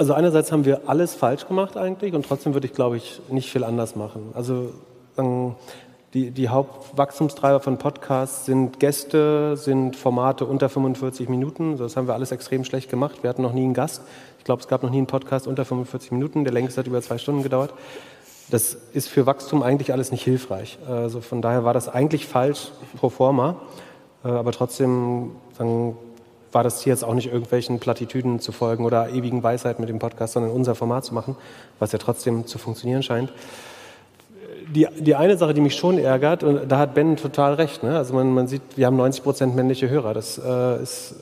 Also einerseits haben wir alles falsch gemacht eigentlich und trotzdem würde ich, glaube ich, nicht viel anders machen. Also die, die Hauptwachstumstreiber von Podcasts sind Gäste, sind Formate unter 45 Minuten. Das haben wir alles extrem schlecht gemacht. Wir hatten noch nie einen Gast. Ich glaube, es gab noch nie einen Podcast unter 45 Minuten. Der längste hat über zwei Stunden gedauert. Das ist für Wachstum eigentlich alles nicht hilfreich. Also von daher war das eigentlich falsch pro forma. Äh, aber trotzdem sagen, war das Ziel jetzt auch nicht irgendwelchen Plattitüden zu folgen oder ewigen Weisheiten mit dem Podcast, sondern unser Format zu machen, was ja trotzdem zu funktionieren scheint die, die eine Sache, die mich schon ärgert, und da hat Ben total recht, ne? also man, man sieht, wir haben 90 Prozent männliche Hörer. Das äh, ist,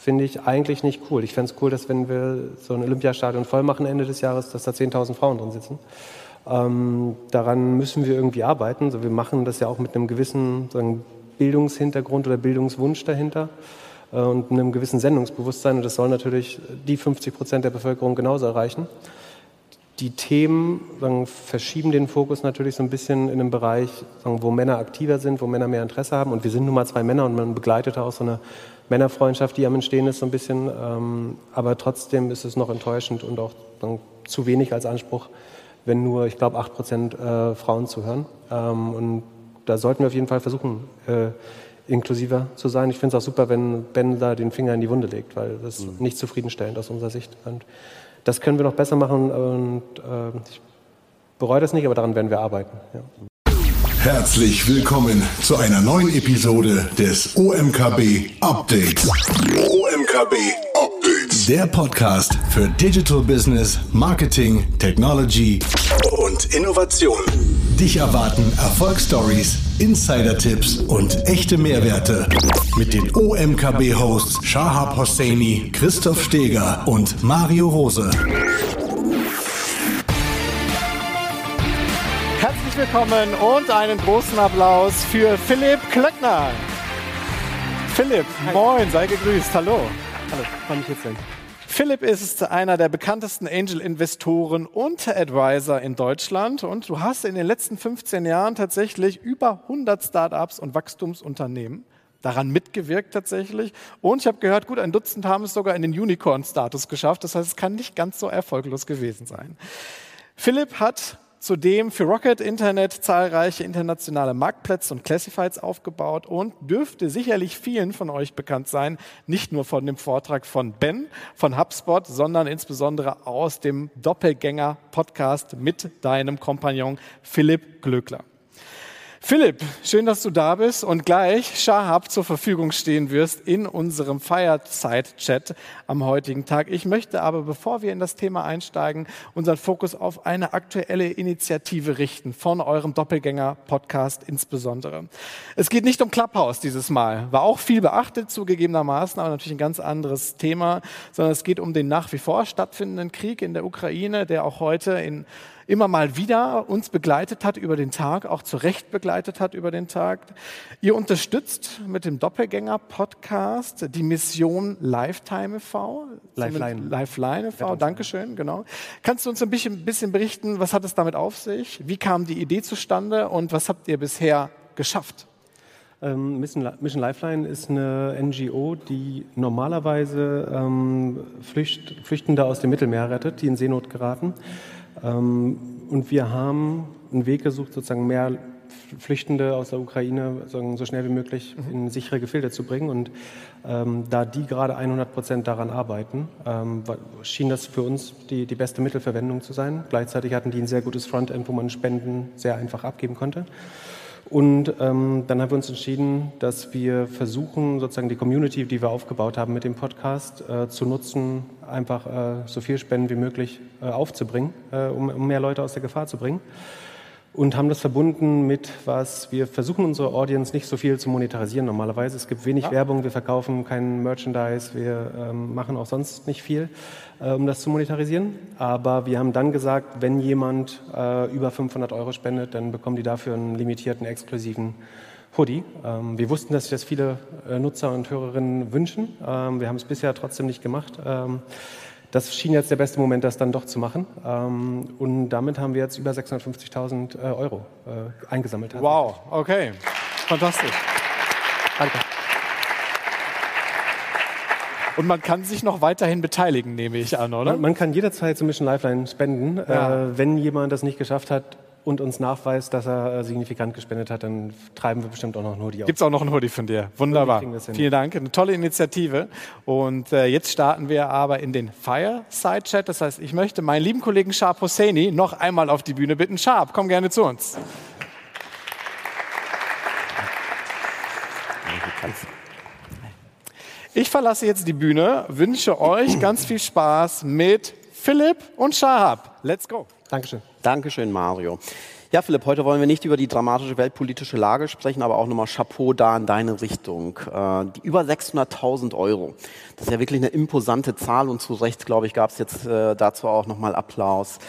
finde ich, eigentlich nicht cool. Ich fände es cool, dass wenn wir so ein Olympiastadion voll machen Ende des Jahres, dass da 10.000 Frauen drin sitzen. Ähm, daran müssen wir irgendwie arbeiten. Also wir machen das ja auch mit einem gewissen Bildungshintergrund oder Bildungswunsch dahinter und einem gewissen Sendungsbewusstsein. Und das soll natürlich die 50 Prozent der Bevölkerung genauso erreichen die Themen sagen, verschieben den Fokus natürlich so ein bisschen in den Bereich, sagen, wo Männer aktiver sind, wo Männer mehr Interesse haben. Und wir sind nun mal zwei Männer und man begleitet auch so eine Männerfreundschaft, die am Entstehen ist, so ein bisschen. Ähm, aber trotzdem ist es noch enttäuschend und auch sagen, zu wenig als Anspruch, wenn nur, ich glaube, acht Prozent äh, Frauen zuhören. Ähm, und da sollten wir auf jeden Fall versuchen, äh, inklusiver zu sein. Ich finde es auch super, wenn Ben da den Finger in die Wunde legt, weil das mhm. nicht zufriedenstellend aus unserer Sicht. Und das können wir noch besser machen und äh, ich bereue das nicht, aber daran werden wir arbeiten. Ja. Herzlich willkommen zu einer neuen Episode des OMKB Updates. OMKB Updates. Der Podcast für Digital Business, Marketing, Technology und Innovation. Dich erwarten Erfolgsstories, Insider-Tipps und echte Mehrwerte mit den OMKB-Hosts Shahab Hosseini, Christoph Steger und Mario Rose. Herzlich willkommen und einen großen Applaus für Philipp Klöckner. Philipp, Hi. moin, sei gegrüßt, hallo. Hallo, freue mich jetzt sein. Philipp ist einer der bekanntesten Angel-Investoren und Advisor in Deutschland und du hast in den letzten 15 Jahren tatsächlich über 100 Startups und Wachstumsunternehmen daran mitgewirkt tatsächlich. Und ich habe gehört, gut, ein Dutzend haben es sogar in den Unicorn-Status geschafft. Das heißt, es kann nicht ganz so erfolglos gewesen sein. Philipp hat zudem für Rocket Internet zahlreiche internationale Marktplätze und Classifieds aufgebaut und dürfte sicherlich vielen von euch bekannt sein, nicht nur von dem Vortrag von Ben von HubSpot, sondern insbesondere aus dem Doppelgänger-Podcast mit deinem Kompagnon Philipp Glöckler. Philipp, schön, dass du da bist und gleich Shahab zur Verfügung stehen wirst in unserem Fireside-Chat am heutigen Tag. Ich möchte aber, bevor wir in das Thema einsteigen, unseren Fokus auf eine aktuelle Initiative richten, von eurem Doppelgänger-Podcast insbesondere. Es geht nicht um Clubhouse dieses Mal, war auch viel beachtet zugegebenermaßen, aber natürlich ein ganz anderes Thema, sondern es geht um den nach wie vor stattfindenden Krieg in der Ukraine, der auch heute in immer mal wieder uns begleitet hat über den Tag, auch zu Recht begleitet hat über den Tag. Ihr unterstützt mit dem Doppelgänger-Podcast die Mission Lifetime e.V. Lifeline. Lifeline e.V., ja, Dankeschön, genau. Kannst du uns ein bisschen, bisschen berichten, was hat es damit auf sich? Wie kam die Idee zustande und was habt ihr bisher geschafft? Ähm, Mission, Mission, Lifeline ist eine NGO, die normalerweise ähm, Flücht, Flüchtende aus dem Mittelmeer rettet, die in Seenot geraten. Ähm, und wir haben einen Weg gesucht, sozusagen mehr Flüchtende aus der Ukraine so schnell wie möglich mhm. in sichere Gefilde zu bringen. Und ähm, da die gerade 100 Prozent daran arbeiten, ähm, schien das für uns die, die beste Mittelverwendung zu sein. Gleichzeitig hatten die ein sehr gutes Frontend, wo man Spenden sehr einfach abgeben konnte. Und ähm, dann haben wir uns entschieden, dass wir versuchen, sozusagen die Community, die wir aufgebaut haben mit dem Podcast, äh, zu nutzen, einfach äh, so viel Spenden wie möglich äh, aufzubringen, äh, um, um, mehr Leute aus der Gefahr zu bringen. Und haben das verbunden mit, was wir versuchen, unsere Audience nicht so viel zu monetarisieren normalerweise. Es gibt wenig ja. Werbung, wir verkaufen kein Merchandise, wir ähm, machen auch sonst nicht viel, äh, um das zu monetarisieren. Aber wir haben dann gesagt, wenn jemand äh, über 500 Euro spendet, dann bekommen die dafür einen limitierten, exklusiven Hoodie. Ähm, wir wussten, dass sich das viele äh, Nutzer und Hörerinnen wünschen. Ähm, wir haben es bisher trotzdem nicht gemacht. Ähm, das schien jetzt der beste Moment, das dann doch zu machen. und damit haben wir jetzt über 650.000 äh, Euro äh, eingesammelt. Wow, okay. Fantastisch. Danke. Und man kann sich noch weiterhin beteiligen, nehme ich an, oder? Man, man kann jederzeit zur Mission Lifeline spenden. Ja. Äh, wenn jemand das nicht geschafft hat, und uns nachweist, dass er äh, signifikant gespendet hat, dann treiben wir bestimmt auch noch ein Hoodie auf. Gibt es auch noch ein Hoodie von dir. Wunderbar. Vielen Dank. Eine tolle Initiative. Und äh, jetzt starten wir aber in den Fireside-Chat. Das heißt, ich möchte meinen lieben Kollegen Sharp Hosseini noch einmal auf die Bühne bitten. Sharp, komm gerne zu uns. Ich verlasse jetzt die Bühne, wünsche euch ganz viel Spaß mit Philipp und Shahab. Let's go. Dankeschön. Dankeschön, Mario. Ja, Philipp, heute wollen wir nicht über die dramatische weltpolitische Lage sprechen, aber auch nochmal Chapeau da in deine Richtung. Äh, die über 600.000 Euro, das ist ja wirklich eine imposante Zahl und zu Recht, glaube ich, gab es jetzt äh, dazu auch nochmal Applaus.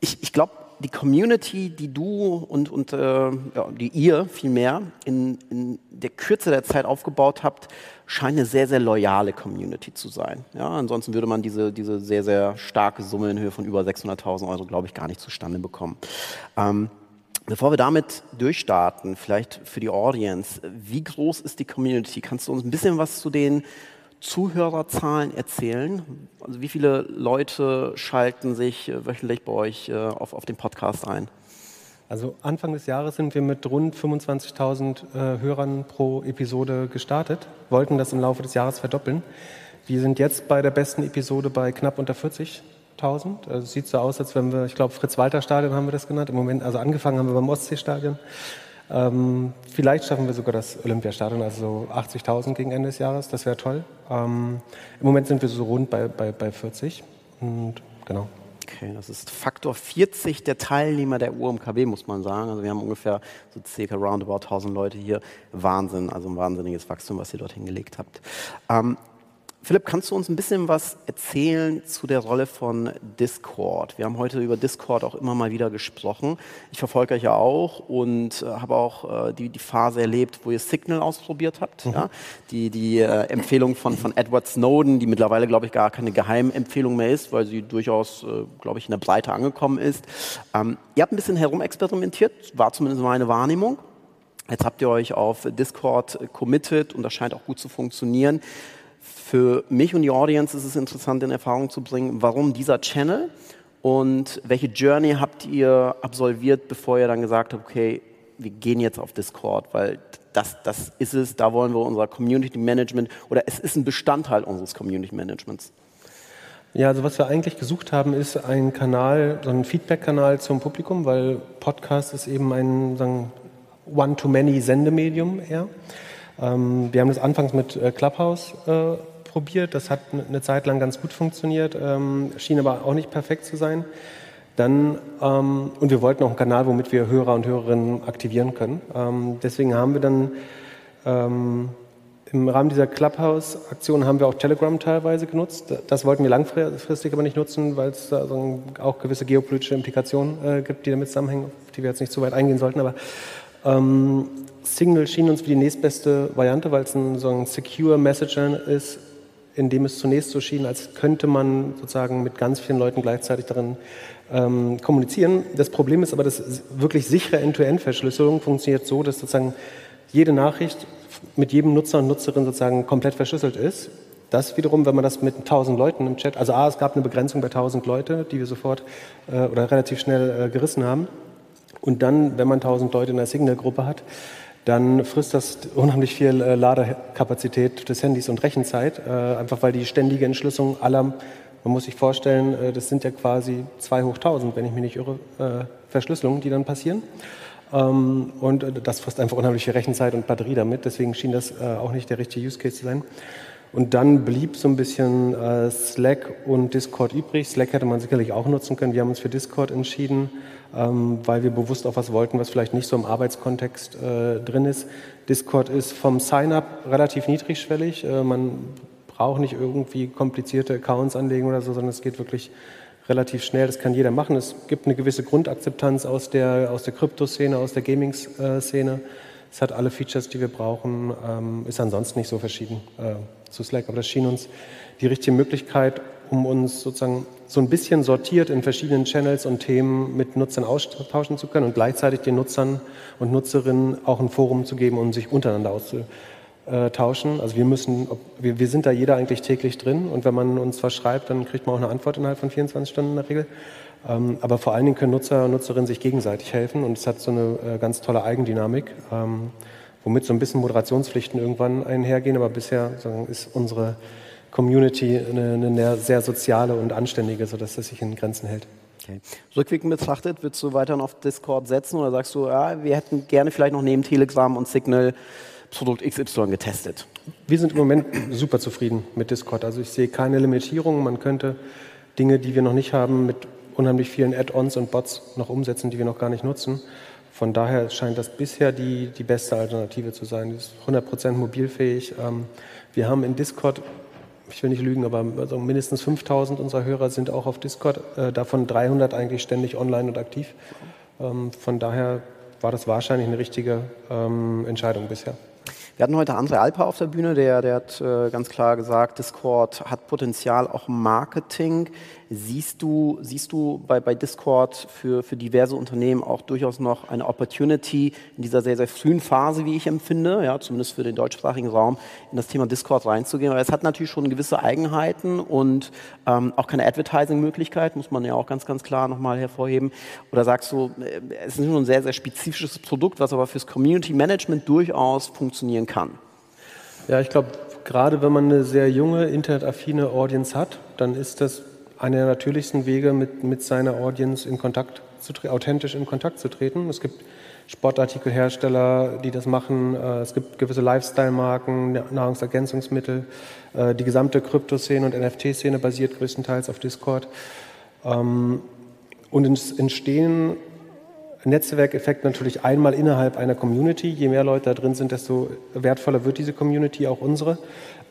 Ich, ich glaube, die Community, die du und, und äh, ja, die ihr vielmehr in, in der Kürze der Zeit aufgebaut habt, scheint eine sehr, sehr loyale Community zu sein. Ja, ansonsten würde man diese, diese sehr, sehr starke Summe in Höhe von über 600.000 Euro, glaube ich, gar nicht zustande bekommen. Ähm, Bevor wir damit durchstarten, vielleicht für die Audience, wie groß ist die Community? Kannst du uns ein bisschen was zu den Zuhörerzahlen erzählen? Also wie viele Leute schalten sich äh, wöchentlich bei euch äh, auf, auf den Podcast ein? Also Anfang des Jahres sind wir mit rund 25.000 äh, Hörern pro Episode gestartet, wollten das im Laufe des Jahres verdoppeln. Wir sind jetzt bei der besten Episode bei knapp unter 40.000. Also es sieht so aus, als wenn wir, ich glaube, Fritz-Walter-Stadion haben wir das genannt. Im Moment, also angefangen haben wir beim Ostseestadion. Ähm, vielleicht schaffen wir sogar das Olympiastadion, also 80.000 gegen Ende des Jahres. Das wäre toll. Ähm, Im Moment sind wir so rund bei, bei, bei 40. Und genau. Okay, das ist Faktor 40 der Teilnehmer der UMKB, muss man sagen. Also wir haben ungefähr so circa roundabout 1000 Leute hier. Wahnsinn, also ein wahnsinniges Wachstum, was ihr dort hingelegt habt. Ähm, Philipp, kannst du uns ein bisschen was erzählen zu der Rolle von Discord? Wir haben heute über Discord auch immer mal wieder gesprochen. Ich verfolge euch ja auch und äh, habe auch äh, die, die Phase erlebt, wo ihr Signal ausprobiert habt. Mhm. Ja? Die, die äh, Empfehlung von, von Edward Snowden, die mittlerweile, glaube ich, gar keine Geheimempfehlung mehr ist, weil sie durchaus, äh, glaube ich, in der Breite angekommen ist. Ähm, ihr habt ein bisschen herumexperimentiert, war zumindest meine Wahrnehmung. Jetzt habt ihr euch auf Discord committed und das scheint auch gut zu funktionieren. Für mich und die Audience ist es interessant in Erfahrung zu bringen, warum dieser Channel und welche Journey habt ihr absolviert, bevor ihr dann gesagt habt, okay, wir gehen jetzt auf Discord, weil das, das ist es, da wollen wir unser Community Management oder es ist ein Bestandteil unseres Community Managements. Ja, also was wir eigentlich gesucht haben, ist ein Kanal, so ein Feedback-Kanal zum Publikum, weil Podcast ist eben ein One-to-Many-Sendemedium eher. Ähm, wir haben das anfangs mit äh, Clubhouse äh, probiert. Das hat eine Zeit lang ganz gut funktioniert, ähm, schien aber auch nicht perfekt zu sein. Dann, ähm, und wir wollten auch einen Kanal, womit wir Hörer und Hörerinnen aktivieren können. Ähm, deswegen haben wir dann ähm, im Rahmen dieser Clubhouse-Aktion haben wir auch Telegram teilweise genutzt. Das wollten wir langfristig aber nicht nutzen, weil es da auch gewisse geopolitische Implikationen äh, gibt, die damit zusammenhängen, auf die wir jetzt nicht zu weit eingehen sollten. Aber ähm, Signal schien uns wie die nächstbeste Variante, weil es ein, so ein secure Messenger ist, in dem es zunächst so schien, als könnte man sozusagen mit ganz vielen Leuten gleichzeitig darin ähm, kommunizieren. Das Problem ist aber, dass wirklich sichere End-to-End-Verschlüsselung funktioniert so, dass sozusagen jede Nachricht mit jedem Nutzer und Nutzerin sozusagen komplett verschlüsselt ist. Das wiederum, wenn man das mit 1000 Leuten im Chat, also A, es gab eine Begrenzung bei 1000 Leute, die wir sofort äh, oder relativ schnell äh, gerissen haben. Und dann, wenn man 1000 Leute in einer Signal-Gruppe hat, dann frisst das unheimlich viel äh, Ladekapazität des Handys und Rechenzeit, äh, einfach weil die ständige Entschlüsselung aller, man muss sich vorstellen, äh, das sind ja quasi 2 hoch 1000, wenn ich mich nicht irre, Verschlüsselungen, die dann passieren. Ähm, und das frisst einfach unheimlich viel Rechenzeit und Batterie damit, deswegen schien das auch nicht der richtige Use Case zu sein. Und dann blieb so ein bisschen Slack und Discord übrig. Slack hätte man sicherlich auch nutzen können. Wir haben uns für Discord entschieden ähm, weil wir bewusst auch was wollten, was vielleicht nicht so im Arbeitskontext äh, drin ist. Discord ist vom Sign-up relativ niedrigschwellig. Äh, man braucht nicht irgendwie komplizierte Accounts anlegen oder so, sondern es geht wirklich relativ schnell. Das kann jeder machen. Es gibt eine gewisse Grundakzeptanz aus der, aus der Krypto-Szene, aus der Gaming-Szene. Es hat alle Features, die wir brauchen, ähm, ist ansonsten nicht so verschieden äh, zu Slack. Aber das schien uns die richtige Möglichkeit, um uns sozusagen so ein bisschen sortiert in verschiedenen Channels und Themen mit Nutzern austauschen zu können und gleichzeitig den Nutzern und Nutzerinnen auch ein Forum zu geben, um sich untereinander äh, tauschen. Also wir müssen, wir sind da jeder eigentlich täglich drin und wenn man uns was schreibt, dann kriegt man auch eine Antwort innerhalb von 24 Stunden in der Regel. Ähm, aber vor allen Dingen können Nutzer und Nutzerinnen sich gegenseitig helfen und es hat so eine äh, ganz tolle Eigendynamik, ähm, womit so ein bisschen Moderationspflichten irgendwann einhergehen. Aber bisher ist unsere Community eine, eine sehr soziale und anständige, sodass das sich in Grenzen hält. Okay. Rückwirkend betrachtet, würdest du weiterhin auf Discord setzen oder sagst du, ja, wir hätten gerne vielleicht noch neben Telegram und Signal Produkt XY getestet? Wir sind im Moment super zufrieden mit Discord. Also ich sehe keine Limitierungen. Man könnte Dinge, die wir noch nicht haben, mit unheimlich vielen Add-ons und Bots noch umsetzen, die wir noch gar nicht nutzen. Von daher scheint das bisher die, die beste Alternative zu sein. Die ist 100% mobilfähig. Ähm, wir haben in Discord, ich will nicht lügen, aber also mindestens 5000 unserer Hörer sind auch auf Discord, äh, davon 300 eigentlich ständig online und aktiv. Ähm, von daher war das wahrscheinlich eine richtige ähm, Entscheidung bisher. Wir hatten heute André Alper auf der Bühne, der, der hat äh, ganz klar gesagt, Discord hat Potenzial auch Marketing. Siehst du, siehst du bei, bei Discord für, für diverse Unternehmen auch durchaus noch eine Opportunity in dieser sehr, sehr frühen Phase, wie ich empfinde, ja, zumindest für den deutschsprachigen Raum, in das Thema Discord reinzugehen? Weil es hat natürlich schon gewisse Eigenheiten und ähm, auch keine Advertising-Möglichkeit, muss man ja auch ganz, ganz klar nochmal hervorheben. Oder sagst du, äh, es ist nur ein sehr, sehr spezifisches Produkt, was aber fürs Community Management durchaus funktionieren kann? Ja, ich glaube, gerade wenn man eine sehr junge, internetaffine Audience hat, dann ist das einer der natürlichsten Wege, mit, mit seiner Audience in Kontakt zu authentisch in Kontakt zu treten. Es gibt Sportartikelhersteller, die das machen. Äh, es gibt gewisse Lifestyle-Marken, Nahrungsergänzungsmittel. Äh, die gesamte Kryptoszene und NFT-Szene basiert größtenteils auf Discord. Ähm, und es entstehen Netzwerkeffekte natürlich einmal innerhalb einer Community. Je mehr Leute da drin sind, desto wertvoller wird diese Community, auch unsere.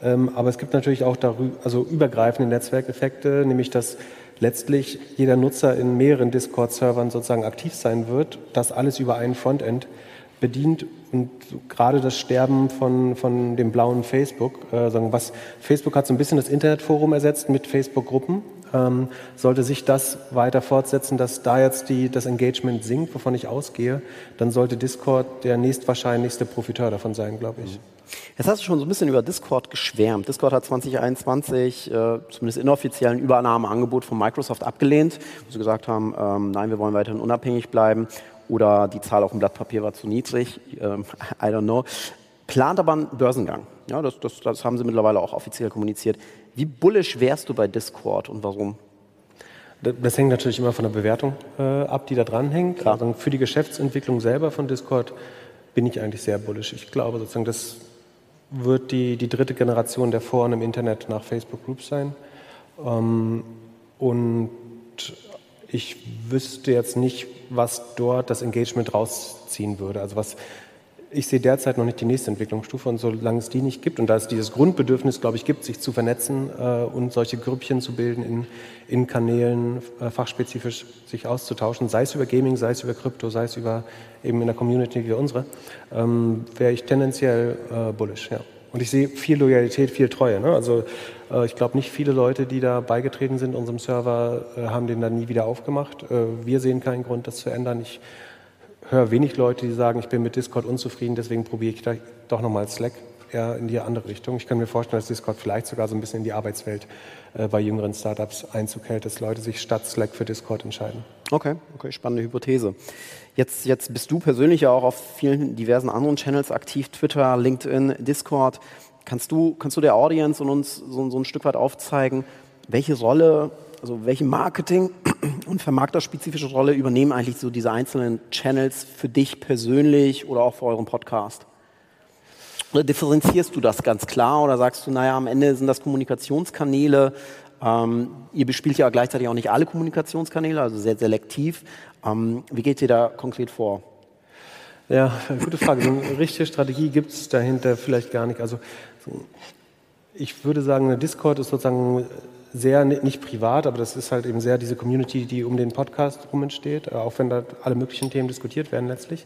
Ähm, aber es gibt natürlich auch darüber, also übergreifende Netzwerkeffekte, nämlich dass letztlich jeder Nutzer in mehreren Discord-Servern sozusagen aktiv sein wird, das alles über einen Frontend bedient und gerade das Sterben von, von dem blauen Facebook, äh, was Facebook hat so ein bisschen das Internetforum ersetzt mit Facebook-Gruppen, ähm, sollte sich das weiter fortsetzen, dass da jetzt die, das Engagement sinkt, wovon ich ausgehe, dann sollte Discord der nächstwahrscheinlichste Profiteur davon sein, glaube ich. Jetzt hast du schon so ein bisschen über Discord geschwärmt. Discord hat 2021 äh, zumindest inoffiziell ein Übernahmeangebot von Microsoft abgelehnt, wo sie gesagt haben, ähm, nein, wir wollen weiterhin unabhängig bleiben oder die Zahl auf dem Blatt Papier war zu niedrig, ähm, I don't know. Plant aber einen Börsengang. Ja, das, das, das haben sie mittlerweile auch offiziell kommuniziert. Wie bullish wärst du bei Discord und warum? Das hängt natürlich immer von der Bewertung äh, ab, die da dran hängt. Also für die Geschäftsentwicklung selber von Discord bin ich eigentlich sehr bullish. Ich glaube sozusagen, das wird die, die dritte Generation der Foren im Internet nach Facebook Groups sein. Ähm, und ich wüsste jetzt nicht, was dort das Engagement rausziehen würde. Also was ich sehe derzeit noch nicht die nächste Entwicklungsstufe und solange es die nicht gibt und da es dieses Grundbedürfnis, glaube ich, gibt, sich zu vernetzen äh, und solche Grüppchen zu bilden in, in Kanälen, äh, fachspezifisch sich auszutauschen, sei es über Gaming, sei es über Krypto, sei es über eben in der Community wie unsere, ähm, wäre ich tendenziell äh, bullish, ja. Und ich sehe viel Loyalität, viel Treue. Ne? Also äh, ich glaube nicht viele Leute, die da beigetreten sind unserem Server, äh, haben den dann nie wieder aufgemacht. Äh, wir sehen keinen Grund, das zu ändern. Ich höre wenig Leute, die sagen, ich bin mit Discord unzufrieden, deswegen probiere ich doch nochmal Slack eher in die andere Richtung. Ich kann mir vorstellen, dass Discord vielleicht sogar so ein bisschen in die Arbeitswelt äh, bei jüngeren Startups Einzug hält, dass Leute sich statt Slack für Discord entscheiden. Okay, okay, spannende Hypothese. Jetzt, jetzt bist du persönlich ja auch auf vielen diversen anderen Channels aktiv, Twitter, LinkedIn, Discord. Kannst du, kannst du der Audience und uns so, so ein Stück weit aufzeigen, welche Rolle also welche Marketing- und vermarkterspezifische Rolle übernehmen eigentlich so diese einzelnen Channels für dich persönlich oder auch für euren Podcast? Oder differenzierst du das ganz klar oder sagst du, naja, am Ende sind das Kommunikationskanäle, ähm, ihr bespielt ja gleichzeitig auch nicht alle Kommunikationskanäle, also sehr selektiv. Ähm, wie geht ihr da konkret vor? Ja, gute Frage. eine richtige Strategie gibt es dahinter vielleicht gar nicht. Also ich würde sagen, eine Discord ist sozusagen sehr, nicht privat, aber das ist halt eben sehr diese Community, die um den Podcast rum entsteht, äh, auch wenn da alle möglichen Themen diskutiert werden letztlich.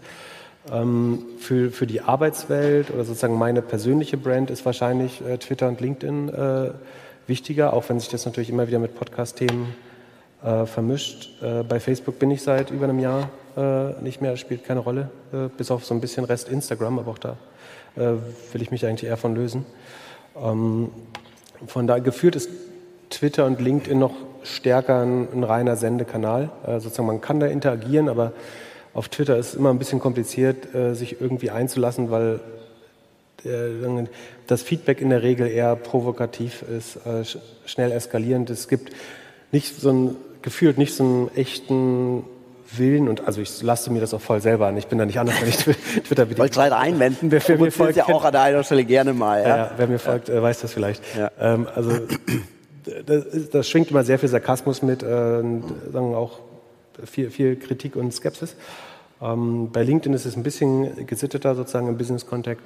Ähm, für, für die Arbeitswelt oder sozusagen meine persönliche Brand ist wahrscheinlich äh, Twitter und LinkedIn äh, wichtiger, auch wenn sich das natürlich immer wieder mit Podcast-Themen vermischt. Bei Facebook bin ich seit über einem Jahr nicht mehr, das spielt keine Rolle, bis auf so ein bisschen Rest Instagram, aber auch da will ich mich eigentlich eher von lösen. Ähm, von daher geführt ist Twitter und LinkedIn noch stärker ein, ein reiner Sendekanal. Äh, sozusagen man kann da interagieren, aber auf Twitter ist es immer ein bisschen kompliziert, äh, sich irgendwie einzulassen, weil äh, das Feedback in der Regel eher provokativ ist, äh, schnell eskalierend. Es gibt nicht so ein, gefühlt nicht so einen echten Willen und also ich lasse mir das auch voll selber an. Ich bin da nicht anders, wenn ich Twitter bediene. Wollte leider einwenden, wer, wer mir folgt, ja auch an einer Stelle gerne mal. Ja? Ja, wer mir folgt, ja. weiß das vielleicht. Ähm, also das, das, schwingt immer sehr viel Sarkasmus mit, äh, sagen auch viel, viel Kritik und Skepsis. Ähm, bei LinkedIn ist es ein bisschen gesitteter sozusagen im Business-Kontext.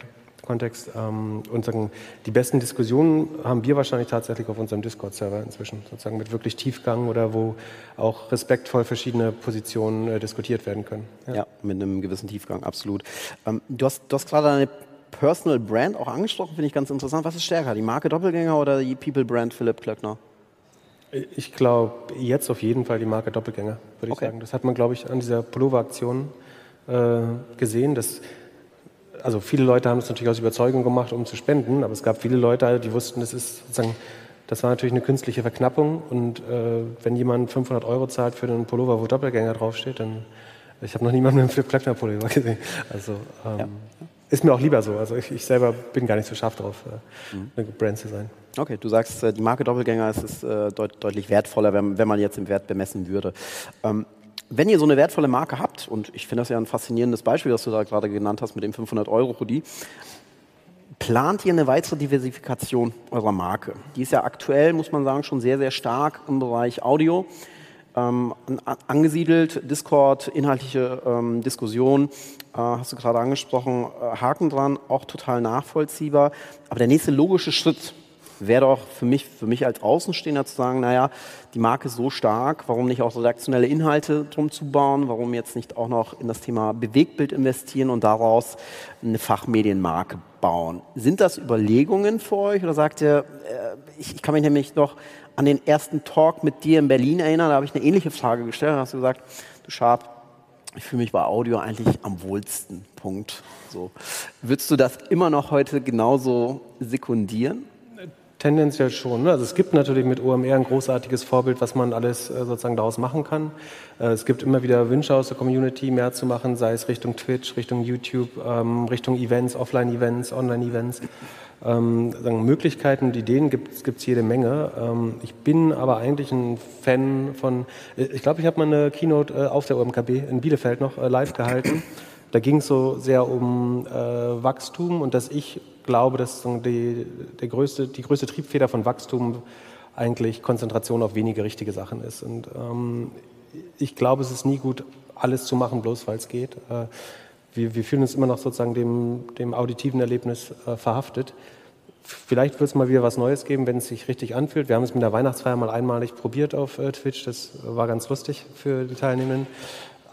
Kontext. Ähm, und sagen, die besten Diskussionen haben wir wahrscheinlich tatsächlich auf unserem Discord-Server inzwischen, sozusagen mit wirklich Tiefgang oder wo auch respektvoll verschiedene Positionen äh, diskutiert werden können. Ja. ja. mit einem gewissen Tiefgang, absolut. Ähm, du hast, du hast gerade eine Personal Brand auch angesprochen, finde ich ganz interessant. Was ist stärker, die Marke Doppelgänger oder die People Brand Philipp Klöckner? Ich glaube, jetzt auf jeden Fall die Marke Doppelgänger, würde okay. ich sagen. Das hat man, glaube ich, an dieser Pullover-Aktion äh, gesehen. Dass also viele Leute haben es natürlich aus Überzeugung gemacht, um zu spenden, aber es gab viele Leute, die wussten, das ist sozusagen, das war natürlich eine künstliche Verknappung und äh, wenn jemand 500 Euro zahlt für einen Pullover, wo Doppelgänger draufsteht, dann, ich habe noch niemanden mit einem Flip Klöckner Pullover gesehen. Also ähm, ja. Ist mir auch lieber so. Also ich, ich, selber bin gar nicht so scharf drauf, äh, mhm. eine Brand zu sein. Okay, du sagst, äh, die Marke Doppelgänger ist, ist äh, deut deutlich wertvoller, wenn, wenn, man jetzt im Wert bemessen würde. Ähm, wenn ihr so eine wertvolle Marke habt, und ich finde das ja ein faszinierendes Beispiel, das du da gerade genannt hast mit dem 500-Euro-Hoodie, plant ihr eine weitere Diversifikation eurer Marke? Die ist ja aktuell, muss man sagen, schon sehr, sehr stark im Bereich Audio ähm, angesiedelt. Discord, inhaltliche ähm, Diskussion, äh, hast du gerade angesprochen, äh, Haken dran, auch total nachvollziehbar. Aber der nächste logische Schritt wäre doch für mich, für mich als Außenstehender zu sagen, naja, die Marke ist so stark, warum nicht auch redaktionelle Inhalte drum zu bauen, warum jetzt nicht auch noch in das Thema Bewegtbild investieren und daraus eine Fachmedienmarke bauen. Sind das Überlegungen für euch oder sagt ihr, äh, ich, ich kann mich nämlich noch an den ersten Talk mit dir in Berlin erinnern, da habe ich eine ähnliche Frage gestellt, da hast du gesagt, du Sharp, ich fühle mich bei Audio eigentlich am wohlsten. Punkt. So. Würdest du das immer noch heute genauso sekundieren? Tendenziell schon. Ne? Also es gibt natürlich mit OMR ein großartiges Vorbild, was man alles äh, sozusagen daraus machen kann. Äh, es gibt immer wieder Wünsche aus der Community, mehr zu machen, sei es Richtung Twitch, Richtung YouTube, ähm, Richtung Events, Offline-Events, Online-Events. Ähm, Möglichkeiten und Ideen gibt es jede Menge. Ähm, ich bin aber eigentlich ein Fan von, äh, ich glaube, ich habe mal eine Keynote äh, auf der OMKB in Bielefeld noch äh, live gehalten. Da ging es so sehr um äh, Wachstum und dass ich glaube, dass die, der größte, die größte Triebfeder von Wachstum eigentlich Konzentration auf wenige richtige Sachen ist. Und ähm, ich glaube, es ist nie gut, alles zu machen, bloß weil es geht. Wir, wir, fühlen uns immer noch sozusagen dem, dem auditiven Erlebnis äh, verhaftet. Vielleicht wird es mal wieder was Neues geben, wenn es sich richtig anfühlt. Wir haben es mit der Weihnachtsfeier mal einmalig probiert auf äh, Twitch. Das war ganz lustig für die Teilnehmenden.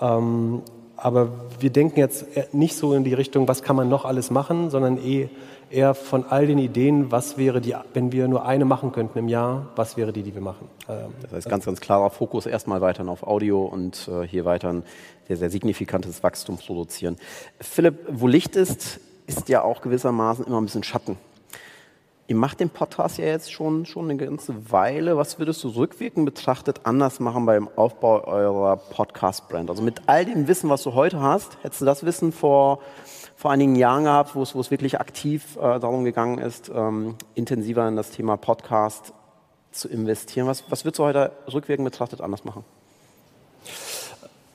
Ähm, aber wir denken jetzt nicht so in die Richtung, was kann man noch alles machen, sondern eh eher von all den Ideen, was wäre die, wenn wir nur eine machen könnten im Jahr, was wäre die, die wir machen. Ähm, das heißt ganz, ganz klarer Fokus erstmal weiter auf Audio und äh, hier weiter ein sehr, sehr signifikantes Wachstum produzieren. Philipp, wo Licht ist, ist ja auch gewissermaßen immer ein bisschen Schatten. Ihr macht den Podcast ja jetzt schon, schon eine ganze Weile. Was würdest du rückwirkend betrachtet anders machen beim Aufbau eurer Podcast-Brand? Also mit all dem Wissen, was du heute hast, hättest du das Wissen vor, vor einigen Jahren gehabt, wo es, wo es wirklich aktiv äh, darum gegangen ist, ähm, intensiver in das Thema Podcast zu investieren. Was, was würdest du heute rückwirkend betrachtet anders machen?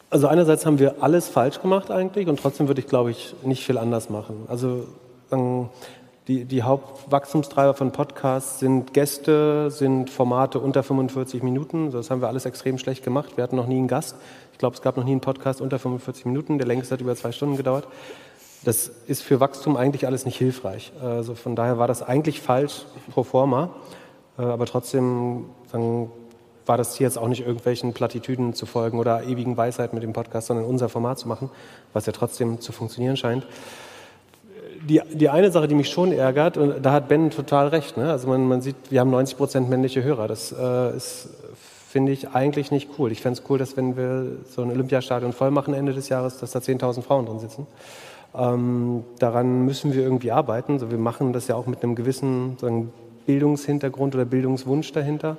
Also einerseits haben wir alles falsch gemacht eigentlich und trotzdem würde ich, glaube ich, nicht viel anders machen. Also ähm, die, die Hauptwachstumstreiber von Podcasts sind Gäste, sind Formate unter 45 Minuten. Das haben wir alles extrem schlecht gemacht. Wir hatten noch nie einen Gast. Ich glaube, es gab noch nie einen Podcast unter 45 Minuten. Der längste hat über zwei Stunden gedauert. Das ist für Wachstum eigentlich alles nicht hilfreich. Also von daher war das eigentlich falsch pro forma. Äh, aber trotzdem sagen, war das Ziel jetzt auch nicht irgendwelchen Plattitüden zu folgen oder ewigen Weisheit mit dem Podcast, sondern unser Format zu machen, was ja trotzdem zu funktionieren scheint die, die eine Sache, die mich schon ärgert, und da hat Ben total recht, ne? also man, man sieht, wir haben 90 Prozent männliche Hörer. Das äh, ist, finde ich, eigentlich nicht cool. Ich fände es cool, dass wenn wir so ein Olympiastadion voll machen Ende des Jahres, dass da 10.000 Frauen drin sitzen. Ähm, daran müssen wir irgendwie arbeiten. Also wir machen das ja auch mit einem gewissen sagen, Bildungshintergrund oder Bildungswunsch dahinter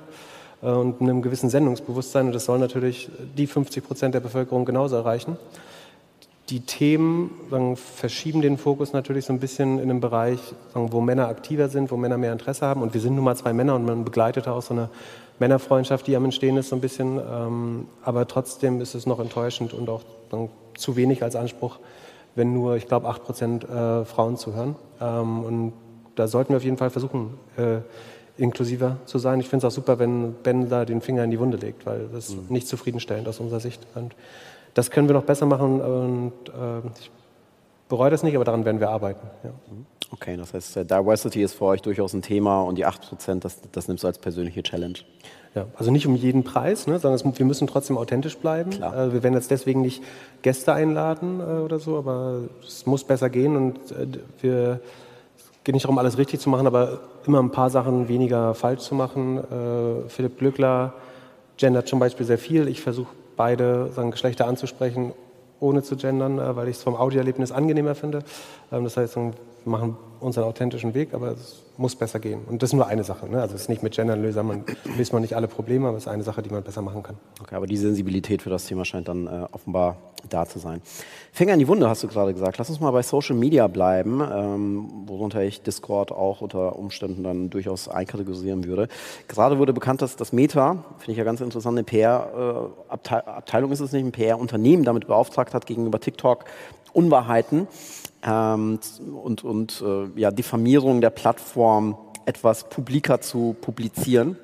äh, und einem gewissen Sendungsbewusstsein. Und das soll natürlich die 50 Prozent der Bevölkerung genauso erreichen. Die Themen sagen, verschieben den Fokus natürlich so ein bisschen in einem Bereich, sagen, wo Männer aktiver sind, wo Männer mehr Interesse haben. Und wir sind nun mal zwei Männer und man begleitet auch so eine Männerfreundschaft, die am Entstehen ist, so ein bisschen. Ähm, aber trotzdem ist es noch enttäuschend und auch sagen, zu wenig als Anspruch, wenn nur, ich glaube, 8 Prozent äh, Frauen zuhören. Ähm, und da sollten wir auf jeden Fall versuchen, äh, inklusiver zu sein. Ich finde es auch super, wenn Ben da den Finger in die Wunde legt, weil das ist mhm. nicht zufriedenstellend aus unserer Sicht. Und das können wir noch besser machen und äh, ich bereue das nicht, aber daran werden wir arbeiten. Ja. Okay, das heißt, äh, Diversity ist für euch durchaus ein Thema und die 8%, das, das nimmst du als persönliche Challenge. Ja, also nicht um jeden Preis, ne, sondern es, wir müssen trotzdem authentisch bleiben. Äh, wir werden jetzt deswegen nicht Gäste einladen äh, oder so, aber es muss besser gehen und äh, wir es geht nicht darum, alles richtig zu machen, aber immer ein paar Sachen weniger falsch zu machen. Äh, Philipp Glückler gendert zum Beispiel sehr viel. Ich versuche beide sagen, Geschlechter anzusprechen, ohne zu gendern, äh, weil ich es vom Audioerlebnis angenehmer finde. Ähm, das heißt, wir machen unseren authentischen Weg, aber es muss besser gehen. Und das ist nur eine Sache. Ne? Also es ist nicht mit Gendern lösen, man löst man nicht alle Probleme, aber es ist eine Sache, die man besser machen kann. Okay, aber die Sensibilität für das Thema scheint dann äh, offenbar da zu sein. Finger in die Wunde, hast du gerade gesagt. Lass uns mal bei Social Media bleiben, ähm, worunter ich Discord auch unter Umständen dann durchaus einkategorisieren würde. Gerade wurde bekannt, dass das Meta, finde ich ja ganz interessant, eine PR-Abteilung äh, ist es nicht, ein PR-Unternehmen damit beauftragt hat, gegenüber TikTok Unwahrheiten ähm, und, und äh, ja, Diffamierung der Plattform etwas publiker zu publizieren.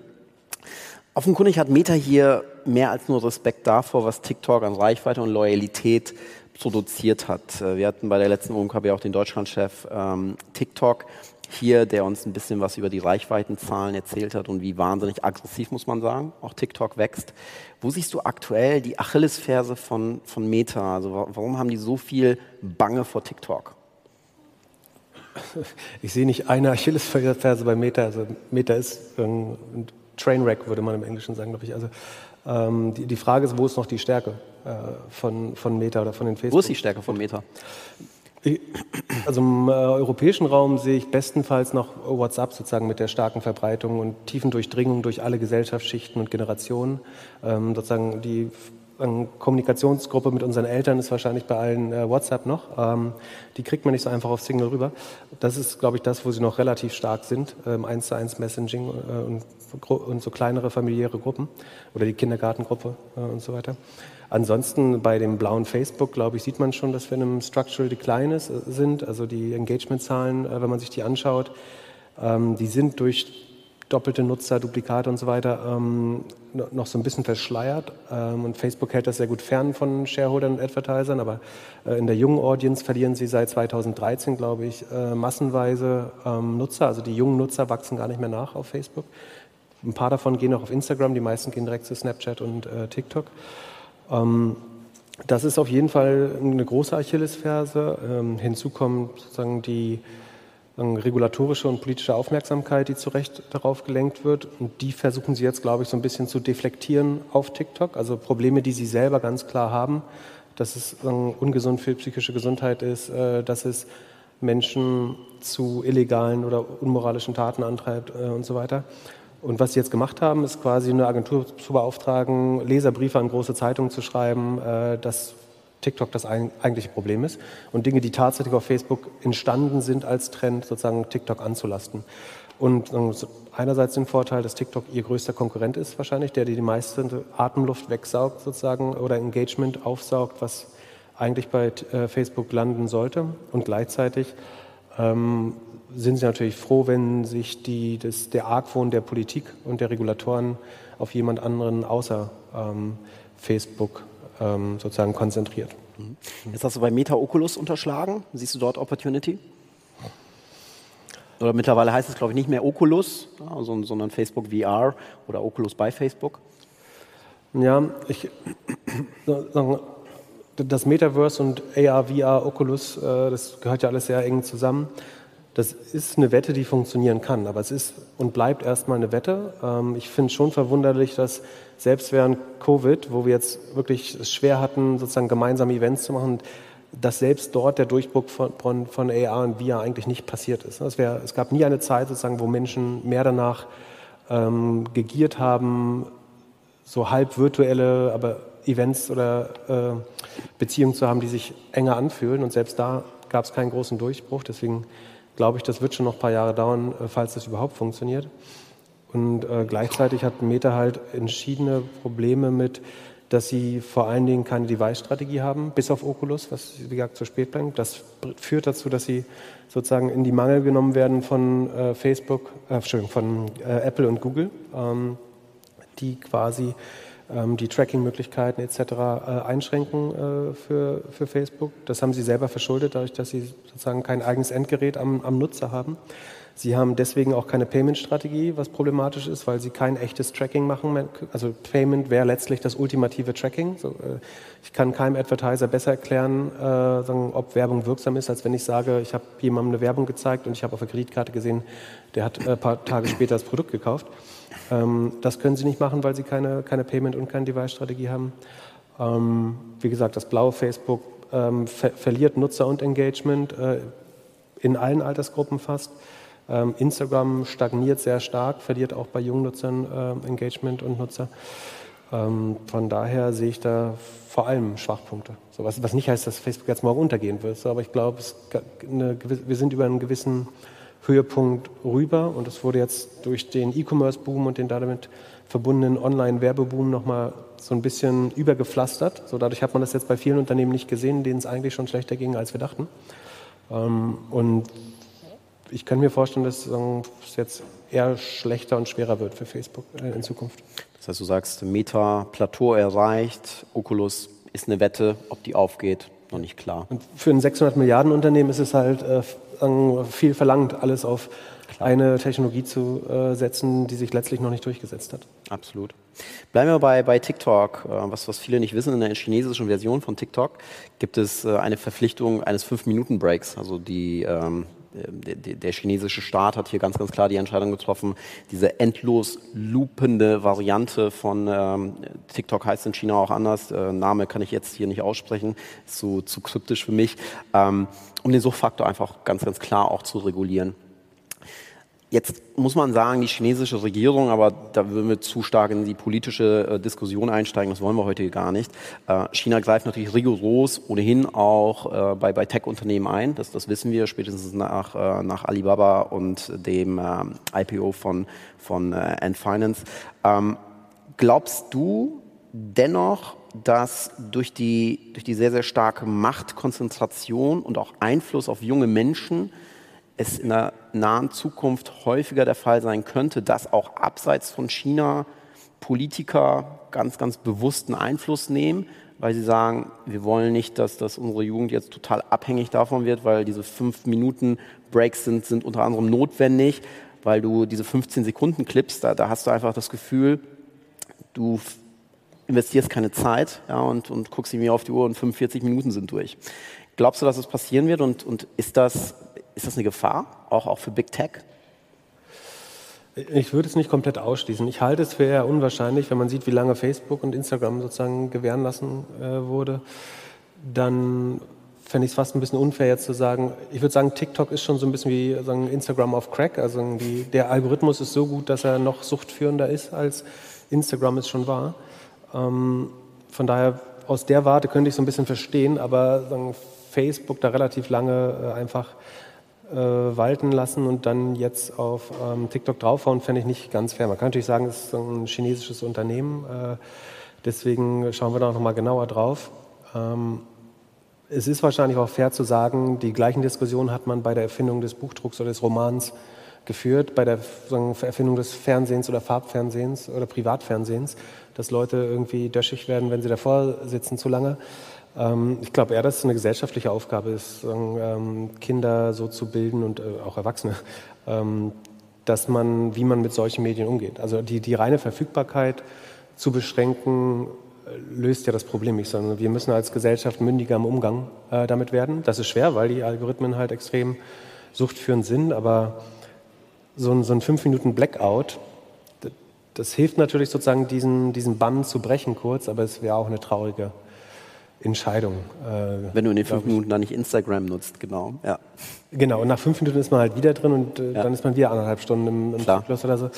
Offenkundig hat Meta hier mehr als nur Respekt davor, was TikTok an Reichweite und Loyalität produziert hat. Äh, wir hatten bei der letzten OMKB auch den Deutschlandchef ähm, TikTok hier, der uns ein bisschen was über die Reichweitenzahlen erzählt hat und wie wahnsinnig aggressiv, muss man sagen, auch TikTok wächst. Wo siehst du aktuell die Achillesferse von, von Meta? Also warum haben die so viel Bange vor TikTok? Ich sehe nicht eine Achillesferse bei Meta. Also Meta ist ein Trainwreck, würde man im Englischen sagen, glaube ich. Also ähm, die, die, Frage ist, wo ist noch die Stärke äh, von, von Meta oder von den Facebook? Wo ist die Stärke von Meta? Also im äh, europäischen Raum sehe ich bestenfalls noch WhatsApp sozusagen mit der starken Verbreitung und tiefen Durchdringung durch alle Gesellschaftsschichten und Generationen. Ähm, sozusagen die Kommunikationsgruppe mit unseren Eltern ist wahrscheinlich bei allen äh, WhatsApp noch. Ähm, die kriegt man nicht so einfach auf Signal rüber. Das ist, glaube ich, das, wo sie noch relativ stark sind, ähm, zu eins Messaging äh, und, und, so kleinere familiäre Gruppen oder die Kindergartengruppe äh, und so weiter. Ansonsten bei dem blauen Facebook, glaube ich, sieht man schon, dass wir in einem Structural Decline äh, sind. Also die Engagement-Zahlen, äh, wenn man sich die anschaut, ähm, die sind durch doppelte Nutzer, Duplikate und so weiter ähm, noch so ein bisschen verschleiert. Ähm, und Facebook hält das sehr gut fern von Shareholdern und Advertisern, aber äh, in der jungen Audience verlieren sie seit 2013, glaube ich, massenweise Nutzer. Also die jungen Nutzer wachsen gar nicht mehr nach auf Facebook. Ein paar davon gehen auch auf Instagram, die meisten gehen direkt zu Snapchat und TikTok. Ähm, das ist auf jeden Fall eine große Achillesferse. Ähm, hinzu kommt sozusagen die regulatorische und politische Aufmerksamkeit, die zu Recht darauf gelenkt wird. Und die versuchen sie jetzt, glaube ich, so ein bisschen zu deflektieren auf TikTok. Also Probleme, die sie selber ganz klar haben, dass es ungesund für psychische Gesundheit ist, äh, dass es Menschen zu illegalen oder unmoralischen Taten antreibt äh, und so weiter. Und was sie jetzt gemacht haben, ist quasi eine Agentur zu beauftragen, Leserbriefe an große Zeitungen zu schreiben, äh, dass TikTok das eigentliche Problem ist und Dinge, die tatsächlich auf Facebook entstanden sind als Trend, sozusagen TikTok anzulasten. Und einerseits den Vorteil, dass TikTok ihr größter Konkurrent ist wahrscheinlich, der die meiste Atemluft wegsaugt sozusagen oder Engagement aufsaugt, was eigentlich bei äh, Facebook landen sollte. Und gleichzeitig ähm, sind sie natürlich froh, wenn sich die, das, der Argwohn der Politik und der Regulatoren auf jemand anderen außer ähm, Facebook ähm, sozusagen konzentriert. Mhm. Jetzt hast du bei Meta Oculus unterschlagen. Siehst du dort Opportunity? Oder mittlerweile heißt es, glaube ich, nicht mehr Oculus, sondern Facebook VR oder Oculus bei Facebook. Ja, ich, das Metaverse und AR, VR, Oculus, äh, das gehört ja alles sehr eng zusammen. Das ist eine Wette, die funktionieren kann, aber es ist und bleibt erstmal eine Wette. Ähm, ich finde es schon verwunderlich, dass selbst während Covid, wo wir jetzt wirklich es schwer hatten, sozusagen gemeinsame Events zu machen, dass selbst dort der Durchbruch von, von, von AR und VR eigentlich nicht passiert ist. Es, wär, es gab nie eine Zeit, sozusagen, wo Menschen mehr danach ähm, gegiert haben, so halb virtuelle, aber Events oder äh, Beziehungen zu haben, die sich enger anfühlen. Und selbst da gab es keinen großen Durchbruch. Deswegen glaube ich, das wird schon noch ein paar Jahre dauern, äh, falls das überhaupt funktioniert. Und äh, gleichzeitig hat Meta halt entschiedene Probleme mit, dass sie vor allen Dingen keine Device-Strategie haben, bis auf Oculus, was wie gesagt zu spät bringt. Das führt dazu, dass sie sozusagen in die Mangel genommen werden von äh, Facebook, äh, Entschuldigung, von äh, Apple und Google, ähm, die quasi die Tracking-Möglichkeiten etc. Äh, einschränken äh, für, für Facebook. Das haben sie selber verschuldet, dadurch, dass sie sozusagen kein eigenes Endgerät am, am Nutzer haben. Sie haben deswegen auch keine Payment-Strategie, was problematisch ist, weil sie kein echtes Tracking machen. Also Payment wäre letztlich das ultimative Tracking. Äh, ich kann keinem Advertiser besser erklären, ob Werbung wirksam ist, als wenn ich sage, ich habe jemandem eine Werbung gezeigt und ich habe auf der Kreditkarte gesehen, der hat ein paar Tage später das Produkt gekauft. Ähm, das können sie nicht machen, weil sie keine, keine Payment- und keine Device-Strategie haben. Ähm, wie gesagt, das blaue Facebook ähm, ver verliert Nutzer und Engagement äh, in allen Altersgruppen fast. Instagram stagniert sehr stark, verliert auch bei jungen Nutzern äh, Engagement und Nutzer. Von daher sehe ich da vor allem Schwachpunkte. So, was, was nicht heißt, dass Facebook jetzt morgen untergehen wird, so, aber ich glaube, wir sind über einen gewissen Höhepunkt rüber und es wurde jetzt durch den E-Commerce-Boom und den damit verbundenen Online-Werbeboom nochmal so ein bisschen übergepflastert. So, dadurch hat man das jetzt bei vielen Unternehmen nicht gesehen, denen es eigentlich schon schlechter ging, als wir dachten. Ähm, und ich kann mir vorstellen, dass es jetzt eher schlechter und schwerer wird für Facebook äh, in Zukunft. Das heißt, du sagst, Meta, Plateau erreicht, Oculus ist eine Wette, ob die aufgeht, noch nicht klar. Und für ein 600 Milliarden Unternehmen ist es halt äh, viel verlangt, alles auf eine Technologie zu äh, setzen, die sich letztlich noch nicht durchgesetzt hat. Absolut. Bleiben wir bei, bei TikTok. Äh, was, was viele nicht wissen, in der chinesischen Version von TikTok gibt es äh, eine Verpflichtung eines 5-Minuten-Breaks. Also die ähm, der, der, chinesische Staat hat hier ganz, ganz klar die Entscheidung getroffen, diese endlos loopende Variante von ähm, TikTok heißt in China auch anders, äh, Name kann ich jetzt hier nicht aussprechen, ist so zu kryptisch für mich, ähm, um den Suchtfaktor einfach ganz, ganz klar auch zu regulieren. Jetzt muss man sagen, die chinesische Regierung, aber da würden wir zu stark in die politische äh, Diskussion einsteigen, das wollen wir heute gar nicht. Äh, China greift natürlich rigoros ohnehin auch äh, bei, bei Tech-Unternehmen ein, das, das wissen wir spätestens nach, nach Alibaba und dem IPO von, von Ant Finance. Ähm, glaubst du dennoch, dass durch die, durch die sehr, sehr starke Machtkonzentration und auch Einfluss auf junge Menschen es in der nahen Zukunft häufiger der Fall sein könnte, dass auch abseits von China Politiker ganz, ganz bewussten Einfluss nehmen, weil sie sagen, wir wollen nicht, dass, dass unsere Jugend jetzt total abhängig davon wird, weil diese fünf Minuten Breaks sind, sind unter anderem notwendig, weil du diese 15 Sekunden Clips, da, da hast du einfach das Gefühl, du investierst keine Zeit ja, und, und guckst irgendwie auf die Uhr und 45 Minuten sind durch. Glaubst du, dass das passieren wird und, und ist das ist das eine Gefahr, auch, auch für Big Tech? Ich würde es nicht komplett ausschließen. Ich halte es für eher unwahrscheinlich, wenn man sieht, wie lange Facebook und Instagram sozusagen gewähren lassen äh, wurde. Dann fände ich es fast ein bisschen unfair jetzt zu sagen, ich würde sagen, TikTok ist schon so ein bisschen wie sagen, Instagram auf Crack. Also die, der Algorithmus ist so gut, dass er noch suchtführender ist, als Instagram es schon war. Ähm, von daher, aus der Warte könnte ich so ein bisschen verstehen, aber sagen, Facebook da relativ lange äh, einfach äh, walten lassen und dann jetzt auf ähm, TikTok draufhauen, fände ich nicht ganz fair. Man kann natürlich sagen, es ist ein chinesisches Unternehmen, äh, deswegen schauen wir da noch mal genauer drauf. Ähm, es ist wahrscheinlich auch fair zu sagen, die gleichen Diskussionen hat man bei der Erfindung des Buchdrucks oder des Romans geführt, bei der Erfindung des Fernsehens oder Farbfernsehens oder Privatfernsehens, dass Leute irgendwie döschig werden, wenn sie davor sitzen zu lange. Ähm, ich glaube eher, dass es eine gesellschaftliche Aufgabe ist, ähm, Kinder so zu bilden und äh, auch Erwachsene, ähm, dass man, wie man mit solchen Medien umgeht. Also die, die reine Verfügbarkeit zu beschränken, äh, löst ja das Problem nicht, sondern wir müssen als Gesellschaft mündiger im Umgang äh, damit werden. Das ist schwer, weil die Algorithmen halt extrem suchtführend sind, aber so ein, so ein fünf Minuten Blackout, das hilft natürlich sozusagen, diesen, diesen Bann zu brechen kurz, aber es wäre auch eine traurige Entscheidung. Äh, Wenn du in den fünf Minuten dann nicht Instagram nutzt, genau. Ja. Genau, und nach fünf Minuten ist man halt wieder drin und äh, ja. dann ist man wieder anderthalb Stunden im, im Zyklus oder so.